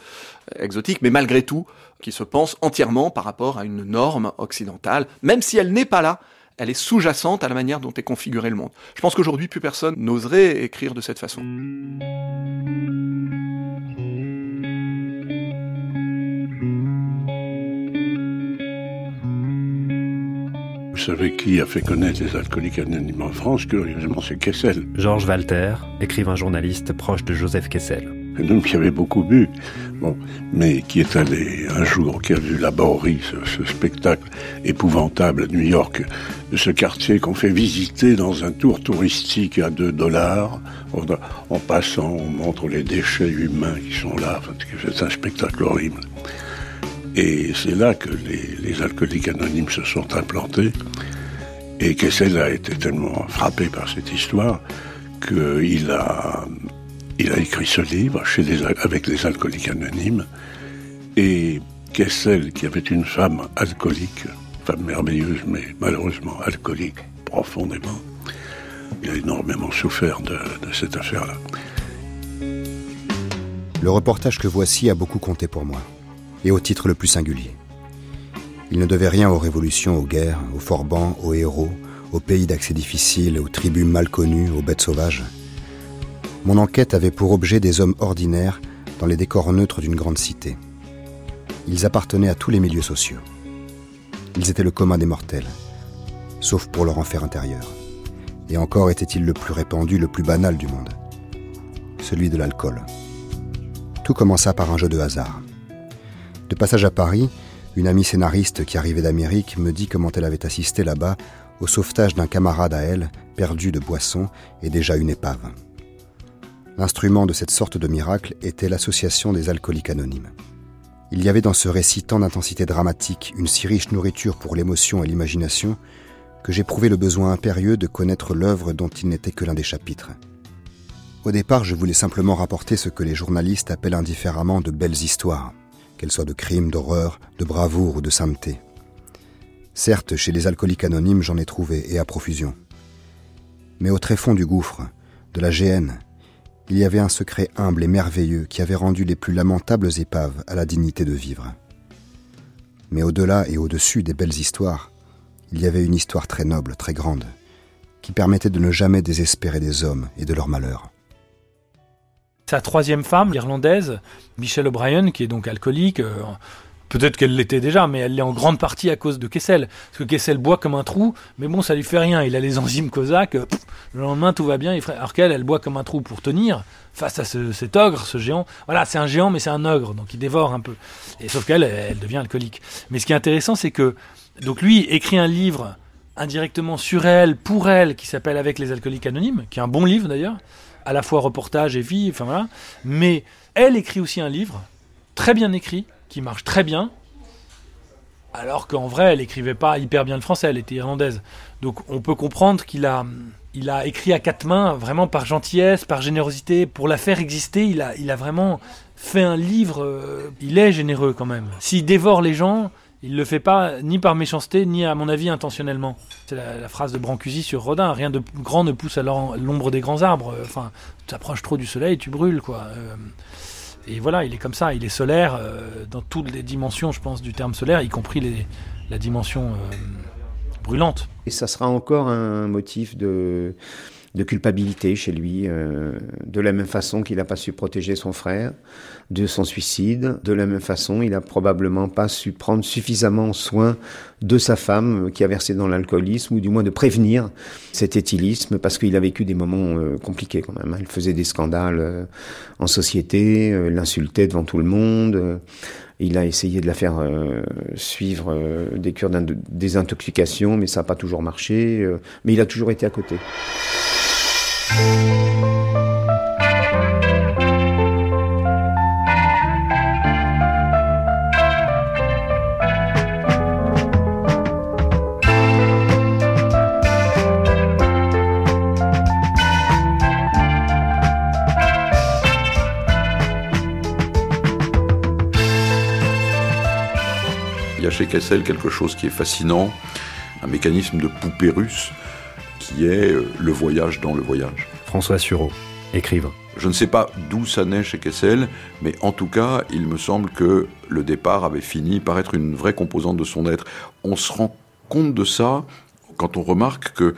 exotique, mais malgré tout qui se pense entièrement par rapport à une norme occidentale, même si elle n'est pas là, elle est sous-jacente à la manière dont est configuré le monde. Je pense qu'aujourd'hui, plus personne n'oserait écrire de cette façon. Vous savez qui a fait connaître les alcooliques anonymes en France Curieusement, c'est Kessel. Georges Walter, écrivain journaliste proche de Joseph Kessel qui avait beaucoup bu, bon, mais qui est allé un jour, qui a vu la Bowery, ce, spectacle épouvantable à New York, de ce quartier qu'on fait visiter dans un tour touristique à 2 dollars. En passant, on montre les déchets humains qui sont là. C'est un spectacle horrible. Et c'est là que les, les, alcooliques anonymes se sont implantés. Et Kessel a été tellement frappé par cette histoire qu'il a Il a écrit ce livre chez avec les alcooliques anonymes. Et Kessel, qui avait une femme alcoolique, femme merveilleuse, mais malheureusement alcoolique profondément, il a énormément souffert de, de cette affaire-là. Le reportage que voici a beaucoup compté pour moi, et au titre le plus singulier. Il ne devait rien aux révolutions, aux guerres, aux forbans, aux héros, aux pays d'accès difficile, aux tribus mal connues, aux bêtes sauvages. Mon enquête avait pour objet des hommes ordinaires dans les décors neutres d'une grande cité. Ils appartenaient à tous les milieux sociaux. Ils étaient le commun des mortels, sauf pour leur enfer intérieur. Et encore était-il le plus répandu, le plus banal du monde, celui de l'alcool. Tout commença par un jeu de hasard. De passage à Paris, une amie scénariste qui arrivait d'Amérique me dit comment elle avait assisté là-bas au sauvetage d'un camarade à elle, perdu de boisson et déjà une épave. L'instrument de cette sorte de miracle était l'association des alcooliques anonymes. Il y avait dans ce récit tant d'intensité dramatique, une si riche nourriture pour l'émotion et l'imagination, que j'éprouvais le besoin impérieux de connaître l'œuvre dont il n'était que l'un des chapitres. Au départ, je voulais simplement rapporter ce que les journalistes appellent indifféremment de belles histoires, qu'elles soient de crimes, d'horreur, de bravoure ou de sainteté. Certes, chez les alcooliques anonymes, j'en ai trouvé, et à profusion. Mais au tréfonds du gouffre, de la géhenne, il y avait un secret humble et merveilleux qui avait rendu les plus lamentables épaves à la dignité de vivre. Mais au-delà et au-dessus des belles histoires, il y avait une histoire très noble, très grande, qui permettait de ne jamais désespérer des hommes et de leur malheur. Sa troisième femme, l'Irlandaise, Michelle O'Brien, qui est donc alcoolique, euh, Peut-être qu'elle l'était déjà, mais elle l'est en grande partie à cause de Kessel. Parce que Kessel boit comme un trou, mais bon, ça lui fait rien. Il a les enzymes cosaques. Euh, le lendemain, tout va bien. Alors qu'elle, elle boit comme un trou pour tenir face à cet ogre, ce géant. Voilà, c'est un géant, mais c'est un ogre, donc il dévore un peu. Et sauf qu'elle, elle devient alcoolique. Mais ce qui est intéressant, c'est que donc lui écrit un livre indirectement sur elle, pour elle, qui s'appelle Avec les alcooliques anonymes, qui est un bon livre d'ailleurs, à la fois reportage et vie, enfin voilà. Mais elle écrit aussi un livre très bien écrit qui marche très bien, alors qu'en vrai, elle écrivait pas hyper bien le français, elle était irlandaise. Donc on peut comprendre qu'il a, il a écrit à quatre mains, vraiment par gentillesse, par générosité, pour la faire exister. Il a, il a vraiment fait un livre. Euh, il est généreux quand même. S'il dévore les gens, il le fait pas ni par méchanceté, ni à mon avis intentionnellement. C'est la, phrase de Brancusi sur Rodin rien de grand ne pousse à l'ombre des grands arbres. Enfin, tu t'approches trop du soleil, tu brûles quoi. Euh, et voilà, il est comme ça, il est solaire euh, dans toutes les dimensions, je pense, du terme solaire, y compris la dimension euh, brûlante. Et ça sera encore un motif de, de culpabilité chez lui, euh, de la même façon qu'il n'a pas su protéger son frère de son suicide, de la même façon il n'a probablement pas su prendre suffisamment soin de sa femme qui a versé dans l'alcoolisme, ou du moins de prévenir cet éthylisme, parce qu'il a vécu des moments euh, compliqués quand même. Il faisait des scandales euh, en société, l'insultait devant tout le monde. Il a essayé de la faire suivre des cures de désintoxication, mais ça n'a pas toujours marché. mais il a toujours été à côté. Il y a chez Kessel quelque chose qui est fascinant, un mécanisme de poupée russe qui est euh, le voyage dans le voyage. François Sureau, écrivain. Je ne sais pas d'où ça naît chez Kessel, mais en tout cas, il me semble que le départ avait fini par être une vraie composante de son être. On se rend compte de ça quand on remarque que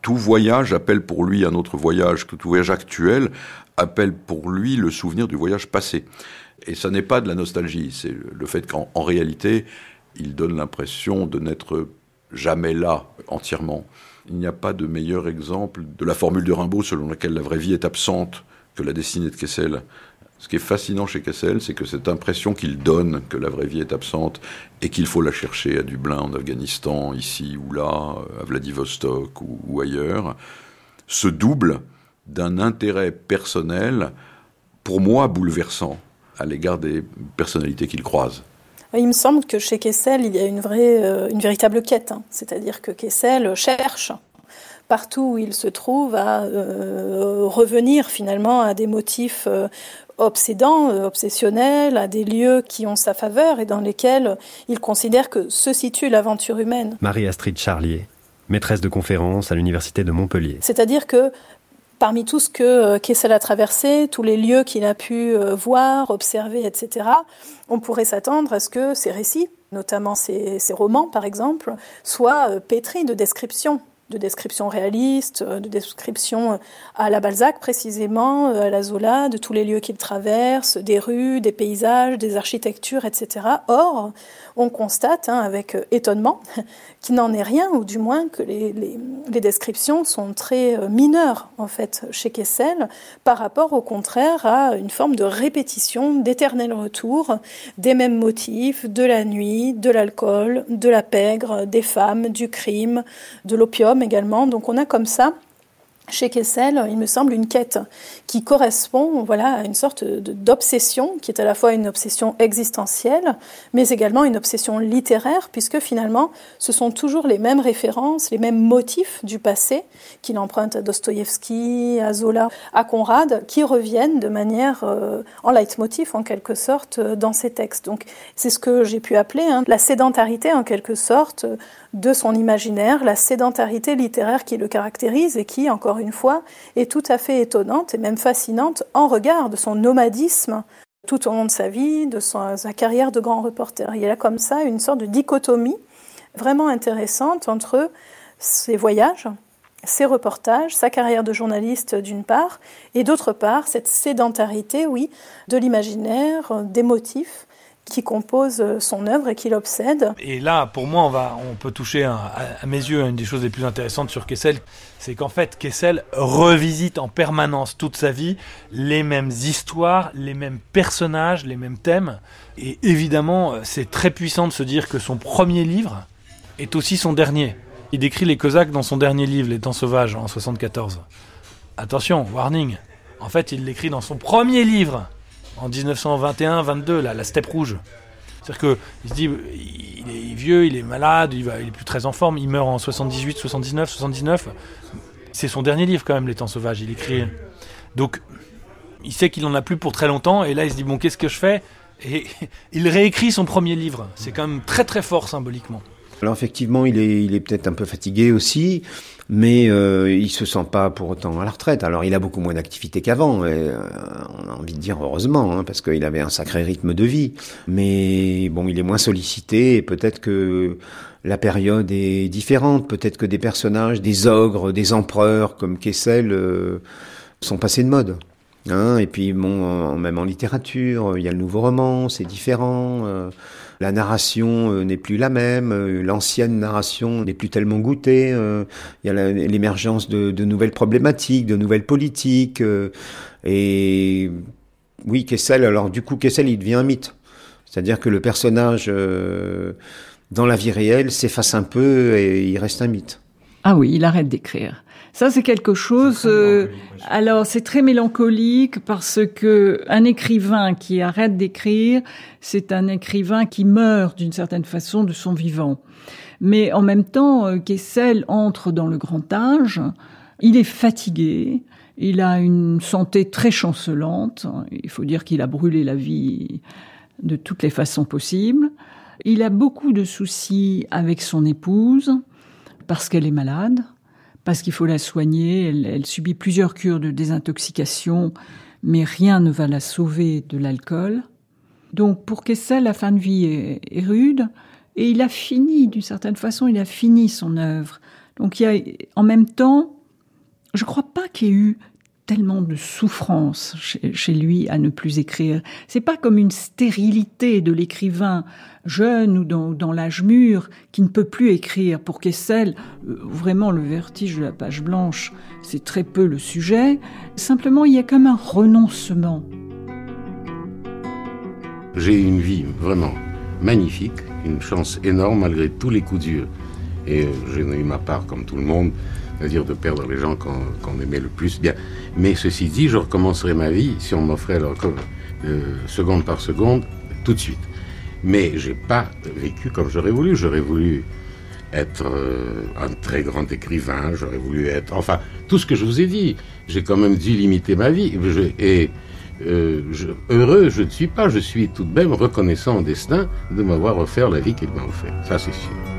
tout voyage appelle pour lui un autre voyage, que tout voyage actuel appelle pour lui le souvenir du voyage passé. Et ça n'est pas de la nostalgie, c'est le fait qu'en réalité, il donne l'impression de n'être jamais là entièrement. Il n'y a pas de meilleur exemple de la formule de Rimbaud selon laquelle la vraie vie est absente que la destinée de Kessel. Ce qui est fascinant chez Kessel, c'est que cette impression qu'il donne que la vraie vie est absente et qu'il faut la chercher à Dublin, en Afghanistan, ici ou là, à Vladivostok ou, ailleurs, se double d'un intérêt personnel, pour moi bouleversant, à l'égard des personnalités qu'il croise. Il me semble que chez Kessel, il y a une, vraie, euh, une véritable quête. Hein. C'est-à-dire que Kessel cherche partout où il se trouve, à revenir finalement à des motifs obsédants, obsessionnels, à des lieux qui ont sa faveur et dans lesquels il considère que se situe l'aventure humaine. Marie-Astrid Charlier, maîtresse de conférence à l'université de Montpellier. C'est-à-dire que parmi tout ce que Kessel a traversé, tous les lieux qu'il a pu voir, observer, etc., on pourrait s'attendre à ce que ces récits, notamment ces, ces romans par exemple, soient pétris de descriptions de descriptions réalistes, de descriptions à la Balzac précisément, à la Zola, de tous les lieux qu'il traverse, des rues, des paysages, des architectures, etc. Or, on constate hein, avec étonnement qu'il n'en est rien, ou du moins que les, les, les, descriptions sont très mineures en fait chez Kessel, par rapport au contraire à une forme de répétition, d'éternel retour des mêmes motifs, de la nuit, de l'alcool, de la pègre, des femmes, du crime, de l'opium également. Donc on a comme ça chez Kessel, il me semble, une quête qui correspond voilà, à une sorte d'obsession, qui est à la fois une obsession existentielle, mais également une obsession littéraire, puisque finalement, ce sont toujours les mêmes références, les mêmes motifs du passé, qu'il emprunte à Dostoïevski, à Zola, à Conrad, qui reviennent de manière euh, en leitmotiv, en quelque sorte, dans ces textes. Donc, c'est ce que j'ai pu appeler hein, la sédentarité, en quelque sorte, de son imaginaire, la sédentarité littéraire qui le caractérise et qui, encore une fois, est tout à fait étonnante et même fascinante en regard de son nomadisme tout au long de sa vie, de sa carrière de grand reporter. Il y a comme ça une sorte de dichotomie vraiment intéressante entre ses voyages, ses reportages, sa carrière de journaliste d'une part, et d'autre part cette sédentarité, oui, de l'imaginaire, des motifs, qui compose son œuvre et qui l'obsède. Et là, pour moi, on, va, on peut toucher à, mes yeux une des choses les plus intéressantes sur Kessel, c'est qu'en fait, Kessel revisite en permanence toute sa vie les mêmes histoires, les mêmes personnages, les mêmes thèmes. Et évidemment, c'est très puissant de se dire que son premier livre est aussi son dernier. Il décrit les Cosaques dans son dernier livre, Les Temps Sauvages, en 74. Attention, warning. En fait, il l'écrit dans son premier livre, en 1921-22, la steppe rouge. C'est-à-dire qu'il se dit, il est vieux, il est malade, il, va, il est plus très en forme, il meurt en 78, 79, 79. C'est son dernier livre quand même, Les Temps Sauvages, il écrit. Donc, il sait qu'il en a plus pour très longtemps, et là il se dit, bon, qu'est-ce que je fais? Et il réécrit son premier livre. C'est quand même très très fort symboliquement. Alors effectivement, il est, peut-être un peu fatigué aussi, mais euh, il se sent pas pour autant à la retraite. Alors il a beaucoup moins d'activité qu'avant, et euh, on a envie de dire heureusement, hein, parce qu'il avait un sacré rythme de vie. Mais bon, il est moins sollicité, et peut-être que la période est différente. Peut-être que des personnages, des ogres, des empereurs comme Kessel euh, sont passés de mode. Hein, et puis bon, même en littérature, il y a le nouveau roman, c'est différent. La narration euh, n'est plus la même, euh, l'ancienne narration n'est plus tellement goûtée. Euh, il y a l'émergence de, nouvelles problématiques, de nouvelles politiques. Et oui, Kessel. Alors du coup, Kessel, il devient un mythe. C'est-à-dire que le personnage dans la vie réelle s'efface un peu et il reste un mythe. Ah oui, il arrête d'écrire. Ça, c'est quelque chose. Euh, alors, c'est très mélancolique parce que un écrivain qui arrête d'écrire, c'est un écrivain qui meurt d'une certaine façon de son vivant. Mais en même temps, euh, Kessel entre dans le grand âge. Il est fatigué. Il a une santé très chancelante. Il faut dire qu'il a brûlé la vie de toutes les façons possibles. Il a beaucoup de soucis avec son épouse parce qu'elle est malade parce qu'il faut la soigner. Elle, subit plusieurs cures de désintoxication, mais rien ne va la sauver de l'alcool. Donc pour Kessel, la fin de vie est, est rude, et il a fini, d'une certaine façon, il a fini son œuvre. Donc il y a, en même temps, je ne crois pas qu'il y ait eu tellement de souffrance chez, lui à ne plus écrire. C'est pas comme une stérilité de l'écrivain jeune ou dans, l'âge mûr qui ne peut plus écrire. Pour Kessel, vraiment le vertige de la page blanche, c'est très peu le sujet. Simplement, il y a comme un renoncement. J'ai une vie vraiment magnifique, une chance énorme malgré tous les coups durs. Et j'ai eu ma part, comme tout le monde, c'est-à-dire de perdre les gens qu'on qu aimait le plus. Bien. Mais ceci dit, je recommencerai ma vie si on m'offrait euh, seconde par seconde tout de suite. Mais j'ai pas vécu comme j'aurais voulu. J'aurais voulu être euh, un très grand écrivain, j'aurais voulu être... Enfin, tout ce que je vous ai dit. J'ai quand même dû limiter ma vie. et euh, heureux, je ne suis pas. Je suis tout de même reconnaissant au destin de m'avoir offert la vie qu'il m'a offert. Ça, c'est sûr.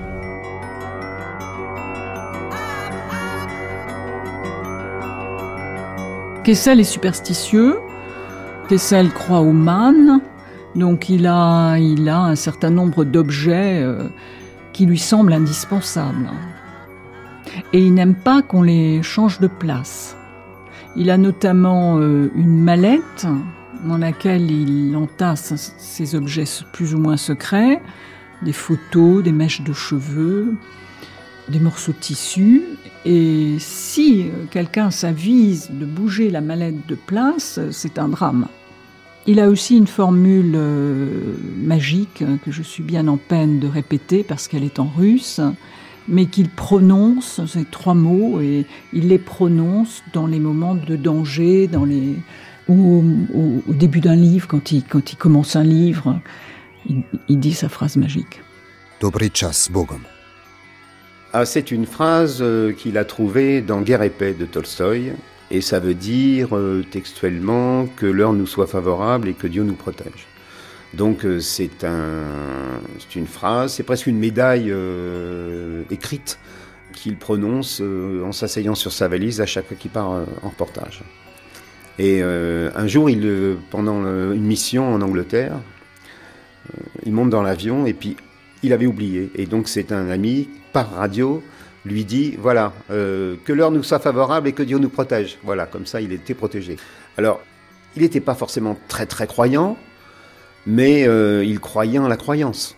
Kessel est superstitieux. Kessel croit au man. Donc il a, il a un certain nombre d'objets euh, qui lui semblent indispensables. Et il n'aime pas qu'on les change de place. Il a notamment euh, une mallette dans laquelle il entasse ses objets plus ou moins secrets, des photos, des mèches de cheveux, des morceaux de tissu. Et si quelqu'un s'avise de bouger la mallette de place, c'est un drame. Il a aussi une formule euh, magique que je suis bien en peine de répéter parce qu'elle est en russe, mais qu'il prononce ces trois mots et il les prononce dans les moments de danger, dans les ou au, début d'un livre quand il quand il commence un livre, il, dit sa phrase magique. Bogom. Ah, c'est une phrase euh, qu'il a trouvée dans Guerre et paix de Tolstoï, et ça veut dire euh, textuellement que l'heure nous soit favorable et que Dieu nous protège. Donc euh, c'est un, une phrase, c'est presque une médaille écrite qu'il prononce en s'asseyant sur sa valise à chaque fois qu'il part en reportage. Et un jour, pendant une mission en Angleterre, il monte dans l'avion et puis il avait oublié. Et donc c'est un ami par radio lui dit voilà, euh, que l'heure nous soit favorable et que Dieu nous protège. Voilà, comme ça, il était protégé. Alors, il n'était pas forcément très très croyant, mais euh, il croyait en la croyance.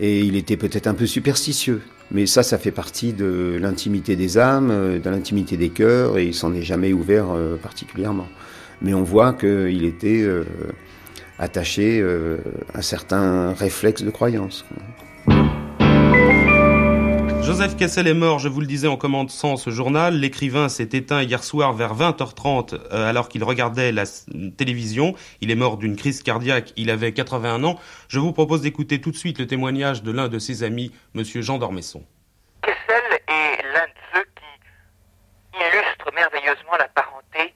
Et il était peut-être un peu superstitieux. Mais ça, ça fait partie de l'intimité des âmes, euh, de l'intimité des cœurs, et il s'en est jamais ouvert particulièrement. Mais on voit qu'il était attaché à certains réflexes de croyance. Joseph Kessel est mort, je vous le disais en commençant ce journal. L'écrivain s'est éteint hier soir vers 20h30 euh, alors qu'il regardait la télévision. Il est mort d'une crise cardiaque, il avait 81 ans. Je vous propose d'écouter tout de suite le témoignage de l'un de ses amis, monsieur Jean d'Ormesson est l'un de ceux qui illustrent merveilleusement la parenté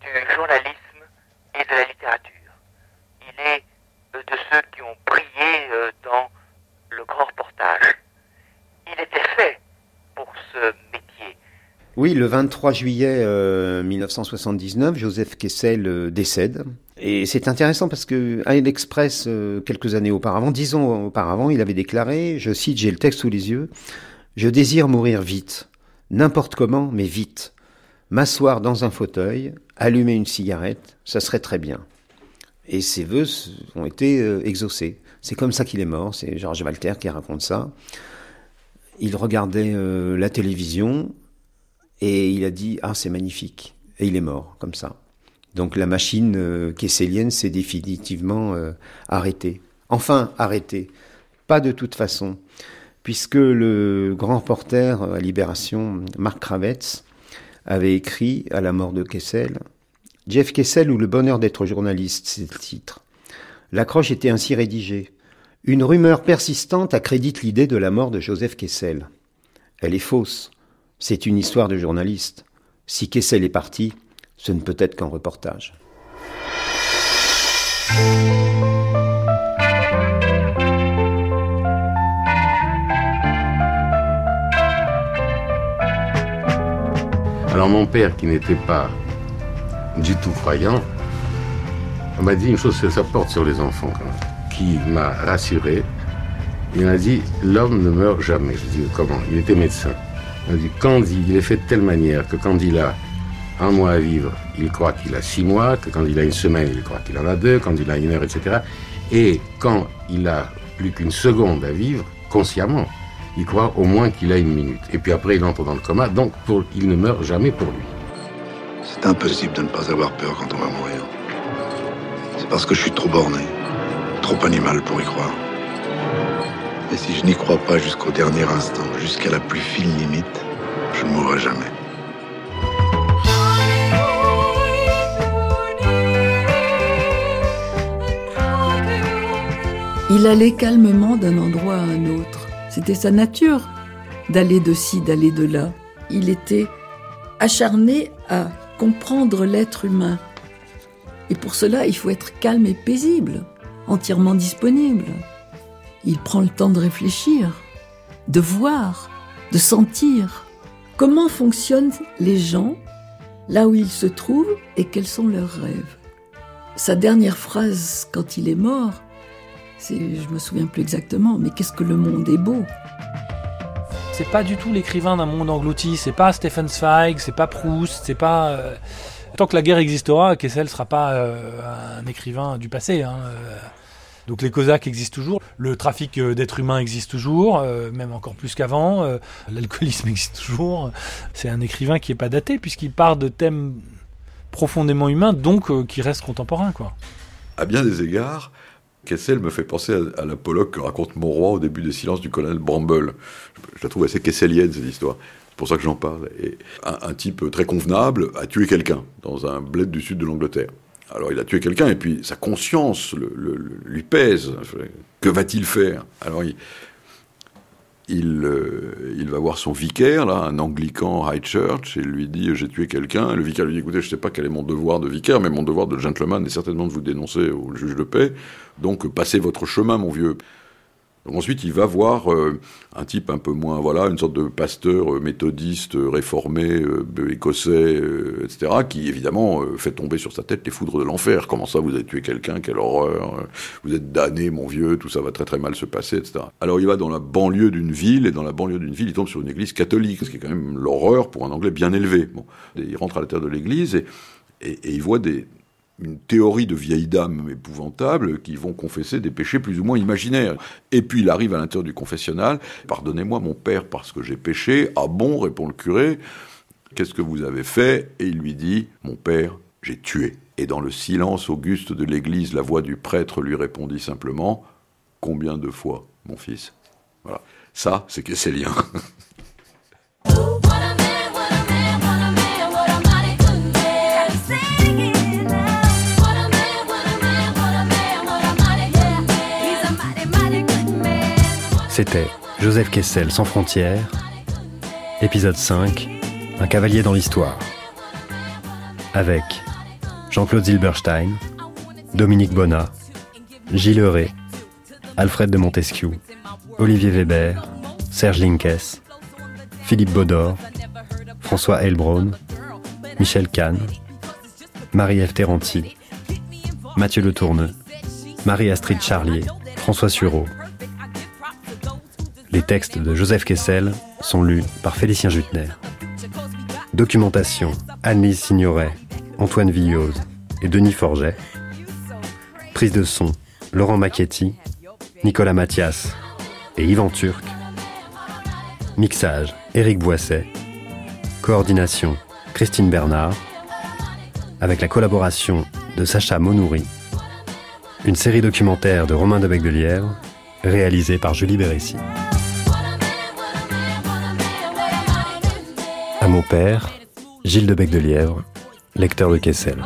du journalisme et de la littérature. Il est euh, de ceux qui ont brillé euh, dans le grand reportage il était fait pour ce métier. Oui, le 23 juillet 1979, euh, Joseph Kessel euh, décède. Et c'est intéressant parce que à l'Express, euh, quelques années auparavant, dix ans auparavant, il avait déclaré, je cite, j'ai le texte sous les yeux, Je désire mourir vite, n'importe comment, mais vite. M'asseoir dans un fauteuil, allumer une cigarette, ça serait très bien. Et ses voeux ont été exaucés. C'est comme ça qu'il est mort, c'est Georges Walter qui raconte ça il regardait la télévision et il a dit ah c'est magnifique et il est mort comme ça. Donc la machine euh, kesselienne s'est définitivement euh, arrêtée. Enfin arrêtée, pas de toute façon, puisque le grand reporter à Libération Marc Kravitz avait écrit à la mort de Kessel Jeff Kessel ou le bonheur d'être journaliste, c'est le titre. L'accroche était ainsi rédigée. Une rumeur persistante accrédite l'idée de la mort de Joseph Kessel. Elle est fausse. C'est une histoire de journaliste. Si Kessel est parti, ce ne peut être qu'un reportage. Alors mon père, qui n'était pas du tout croyant, m'a dit une chose, ça porte sur les enfants qui m'a rassuré. Il m'a dit L'homme ne meurt jamais. Je dis Comment? Il était médecin. Quand il est fait de telle manière que quand il a un mois à vivre, il croit qu'il a six mois, que quand il a une semaine, il croit qu'il en a deux, quand il a une heure, etc. Et quand il a plus qu'une seconde à vivre, consciemment, il croit au moins qu'il a une minute. Et puis après, il entre dans le coma, donc il ne meurt jamais pour lui. C'est impossible de ne pas avoir peur quand on va mourir. C'est parce que je suis trop borné trop animal pour y croire. Et si je n'y crois pas jusqu'au dernier instant, jusqu'à la plus fine limite, je ne mourrai jamais. Il allait calmement d'un endroit à un autre, C'était sa nature d'aller de ci, d'aller de là. Il était acharné à comprendre l'être humain. Et pour cela, il faut être calme et paisible, entièrement disponible. Il prend le temps de réfléchir, de voir, de sentir comment fonctionnent les gens là où ils se trouvent et quels sont leurs rêves. Sa dernière phrase quand il est mort, c'est, je me souviens plus exactement, mais qu'est-ce que le monde est beau. C'est pas du tout l'écrivain d'un monde englouti, c'est pas Stephen Zweig, c'est pas Proust, c'est pas. Euh, Tant que la guerre existera, Kessel sera pas euh, un écrivain du passé. Hein, euh. Donc les Cosaques existent toujours, le trafic d'êtres humains existe toujours, même encore plus qu'avant, l'alcoolisme existe toujours. C'est un écrivain qui est pas daté puisqu'il part de thèmes profondément humains, donc qui restent contemporains. Quoi. À bien des égards, Kessel me fait penser à, l'apologue que raconte Monroy au début des silences du colonel Bramble. Je, la trouve assez kesselienne, cette histoire. C'est pour ça que j'en parle. Et un, type très convenable a tué quelqu'un dans un bled du sud de l'Angleterre. Alors il a tué quelqu'un et puis sa conscience lui pèse. Que va-t-il faire? Alors euh, il, va voir son vicaire, là, un anglican high church, et lui dit J'ai tué quelqu'un. Le vicaire lui dit Écoutez, je ne sais pas quel est mon devoir de vicaire, mais mon devoir de gentleman est certainement de vous dénoncer au juge de paix. Donc passez votre chemin, mon vieux ensuite, il va voir euh, un type un peu moins, voilà, une sorte de pasteur euh, méthodiste, euh, réformé, écossais, etc., qui évidemment fait tomber sur sa tête les foudres de l'enfer. Comment ça, vous avez tué quelqu'un? Quelle horreur Vous êtes damné, mon vieux, tout ça va très très mal se passer, etc. Alors il va dans la banlieue d'une ville, et dans la banlieue d'une ville, il tombe sur une église catholique, ce qui est quand même l'horreur pour un Anglais bien élevé. Bon, il rentre à terre de l'église et il voit des, une théorie de vieilles dames épouvantables qui vont confesser des péchés plus ou moins imaginaires. Et puis il arrive à l'intérieur du confessionnal, pardonnez-moi mon père parce que j'ai péché. Ah bon, répond le curé, qu'est-ce que vous avez fait? Et il lui dit, mon père, j'ai tué. Et dans le silence auguste de l'église, la voix du prêtre lui répondit simplement, combien de fois, mon fils? Voilà. Ça, c'est Kesselien. C'était Joseph Kessel sans frontières, épisode 5, Un cavalier dans l'histoire. Avec Jean-Claude Zilberstein, Dominique Bonnat, Gilles Euré, Alfred de Montesquieu, Olivier Weber, Serge Linkes, Philippe Baudor, François Elbron, Michel Kahn, Marie-Ève Terranti, Mathieu Le Tourneux, Marie-Astrid Charlier, François Sureau, les textes de Joseph Kessel sont lus par Félicien Jutner. Documentation Anne-Lise Signoret, Antoine Villose et Denis Forget. Prise de son Laurent Macchetti, Nicolas Mathias et Yvan Turc. Mixage Éric Boisset. Coordination Christine Bernard. Avec la collaboration de Sacha Monouri. Une série documentaire de Romain de Bec de Lièvre réalisée par Julie Bérécy. À mon père, Gilles de Bec de Lièvre, lecteur de Kessel.